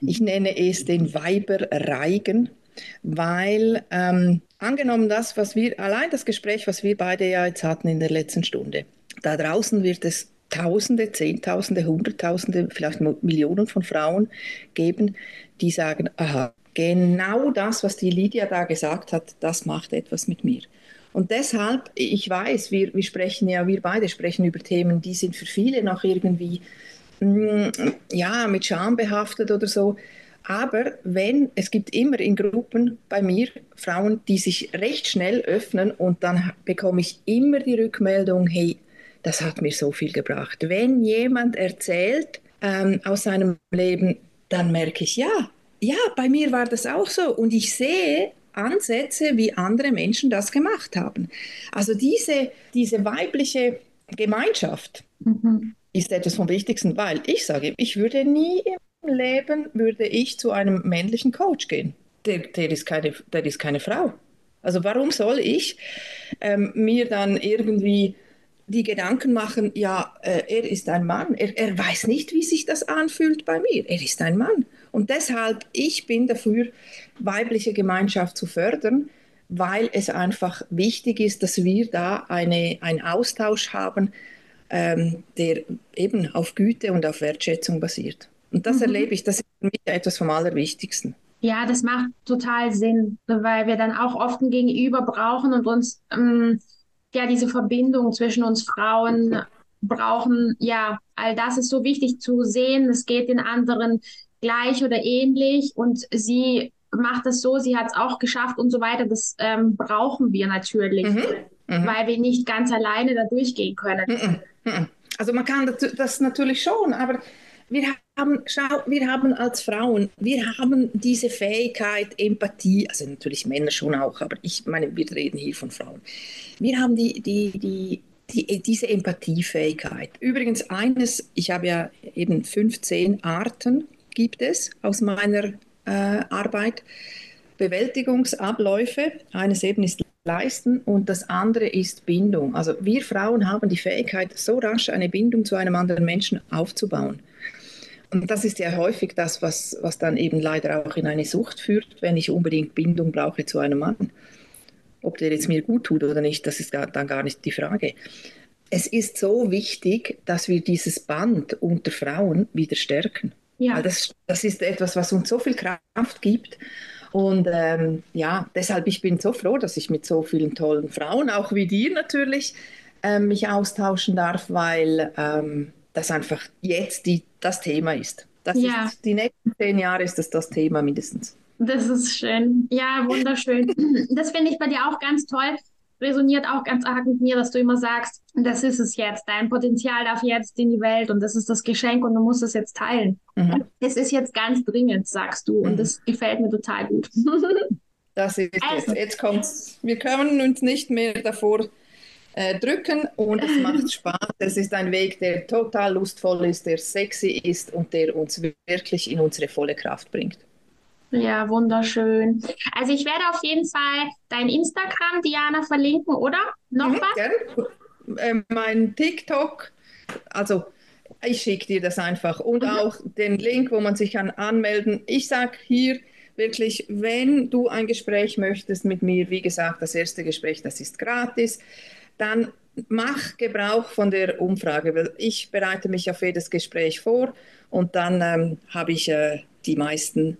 Ich nenne es den Weiberreigen, weil ähm, angenommen das, was wir, allein das Gespräch, was wir beide ja jetzt hatten in der letzten Stunde, da draußen wird es Tausende, Zehntausende, Hunderttausende, vielleicht Millionen von Frauen geben, die sagen, aha, genau das, was die Lydia da gesagt hat, das macht etwas mit mir. Und deshalb, ich weiß, wir, wir sprechen ja, wir beide sprechen über Themen, die sind für viele noch irgendwie mm, ja, mit Scham behaftet oder so. Aber wenn, es gibt immer in Gruppen bei mir Frauen, die sich recht schnell öffnen und dann bekomme ich immer die Rückmeldung, hey, das hat mir so viel gebracht. Wenn jemand erzählt ähm, aus seinem Leben, dann merke ich, ja, ja, bei mir war das auch so. Und ich sehe Ansätze, wie andere Menschen das gemacht haben. Also diese, diese weibliche Gemeinschaft mhm. Ist etwas vom Wichtigsten, weil ich sage, ich würde nie im Leben, würde ich zu einem männlichen Coach gehen. Der, der, ist, keine, der ist keine Frau. Also warum soll ich ähm, mir dann irgendwie die Gedanken machen, ja, äh, er ist ein Mann, er, er weiß nicht, wie sich das anfühlt bei mir, er ist ein Mann. Und deshalb, ich bin dafür, weibliche Gemeinschaft zu fördern, weil es einfach wichtig ist, dass wir da eine, einen Austausch haben, ähm, der eben auf Güte und auf Wertschätzung basiert. Und das mhm. erlebe ich, das ist für mich etwas vom Allerwichtigsten. Ja, das macht total Sinn, weil wir dann auch oft ein Gegenüber brauchen und uns ähm, ja diese Verbindung zwischen uns Frauen brauchen. Ja, all das ist so wichtig zu sehen. Es geht den anderen gleich oder ähnlich und sie macht es so, sie hat es auch geschafft und so weiter. Das ähm, brauchen wir natürlich, mhm. Mhm. weil wir nicht ganz alleine da durchgehen können. Mhm. mhm. Also man kann das, das natürlich schon, aber wir haben, schau, wir haben als Frauen, wir haben diese Fähigkeit, Empathie, also natürlich Männer schon auch, aber ich meine, wir reden hier von Frauen. Wir haben die, die, die, die, diese Empathiefähigkeit. Übrigens eines, ich habe ja eben 15 Arten gibt es aus meiner äh, Arbeit. Bewältigungsabläufe. Eines eben ist Leisten und das andere ist Bindung. Also wir Frauen haben die Fähigkeit, so rasch eine Bindung zu einem anderen Menschen aufzubauen. Und das ist ja häufig das, was, was dann eben leider auch in eine Sucht führt, wenn ich unbedingt Bindung brauche zu einem Mann. Ob der jetzt mir gut tut oder nicht, das ist dann gar nicht die Frage. Es ist so wichtig, dass wir dieses Band unter Frauen wieder stärken. Ja. Weil das, das ist etwas, was uns so viel Kraft gibt. Und ähm, ja, deshalb ich bin so froh, dass ich mit so vielen tollen Frauen, auch wie dir natürlich, ähm, mich austauschen darf, weil ähm, das einfach jetzt die, das Thema ist. Das ja. ist. Die nächsten zehn Jahre ist das das Thema mindestens. Das ist schön. Ja, wunderschön. Das finde ich bei dir auch ganz toll. Resoniert auch ganz arg mit mir, dass du immer sagst, das ist es jetzt. Dein Potenzial darf jetzt in die Welt und das ist das Geschenk und du musst es jetzt teilen. Mhm. Es ist jetzt ganz dringend, sagst du. Und mhm. das gefällt mir total gut. Das ist also. jetzt. Jetzt kommt's. Wir können uns nicht mehr davor äh, drücken und es macht Spaß. Es ist ein Weg, der total lustvoll ist, der sexy ist und der uns wirklich in unsere volle Kraft bringt. Ja, wunderschön. Also ich werde auf jeden Fall dein Instagram, Diana, verlinken, oder? Noch mhm, was? Gern. Äh, mein TikTok, also ich schicke dir das einfach und mhm. auch den Link, wo man sich kann anmelden. Ich sage hier wirklich, wenn du ein Gespräch möchtest mit mir, wie gesagt, das erste Gespräch, das ist gratis, dann mach Gebrauch von der Umfrage, weil ich bereite mich auf jedes Gespräch vor und dann ähm, habe ich äh, die meisten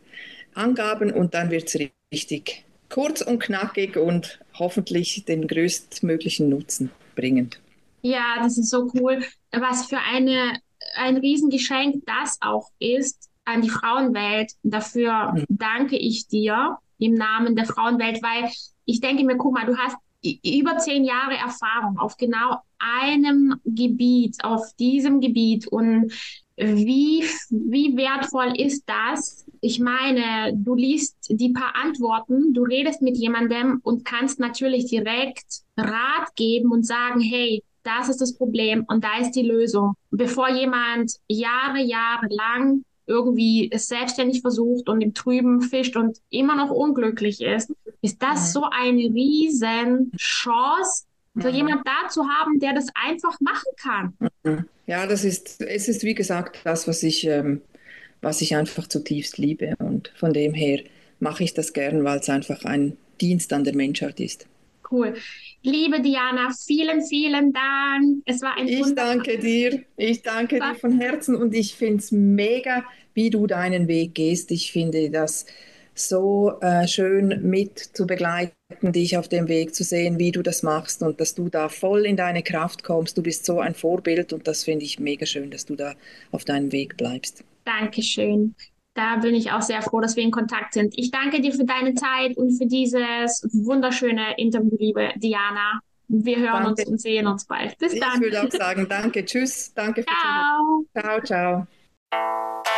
Angaben und dann wird es richtig kurz und knackig und hoffentlich den größtmöglichen Nutzen bringend. Ja, das ist so cool. Was für eine, ein Riesengeschenk das auch ist an die Frauenwelt. Dafür mhm. danke ich dir im Namen der Frauenwelt, weil ich denke mir, guck mal, du hast über zehn Jahre Erfahrung auf genau einem Gebiet, auf diesem Gebiet und wie, wie wertvoll ist das? Ich meine, du liest die paar Antworten, du redest mit jemandem und kannst natürlich direkt Rat geben und sagen, hey, das ist das Problem und da ist die Lösung. Bevor jemand Jahre, Jahre lang irgendwie es selbstständig versucht und im Trüben fischt und immer noch unglücklich ist, ist das so eine riesen Chance, so jemand da zu haben, der das einfach machen kann. Mhm. Ja, das ist, es ist wie gesagt das, was ich, ähm, was ich einfach zutiefst liebe. Und von dem her mache ich das gern, weil es einfach ein Dienst an der Menschheit ist. Cool. Liebe Diana, vielen, vielen Dank. Es war ein Ich danke dir. Ich danke dir von Herzen und ich finde es mega, wie du deinen Weg gehst. Ich finde das so äh, schön mit zu begleiten, dich auf dem Weg zu sehen, wie du das machst und dass du da voll in deine Kraft kommst. Du bist so ein Vorbild und das finde ich mega schön, dass du da auf deinem Weg bleibst. Dankeschön. Da bin ich auch sehr froh, dass wir in Kontakt sind. Ich danke dir für deine Zeit und für dieses wunderschöne Interview, liebe Diana. Wir hören danke. uns und sehen uns bald. Bis dann. Ich würde auch sagen, danke, tschüss, danke für ciao. Ciao, ciao.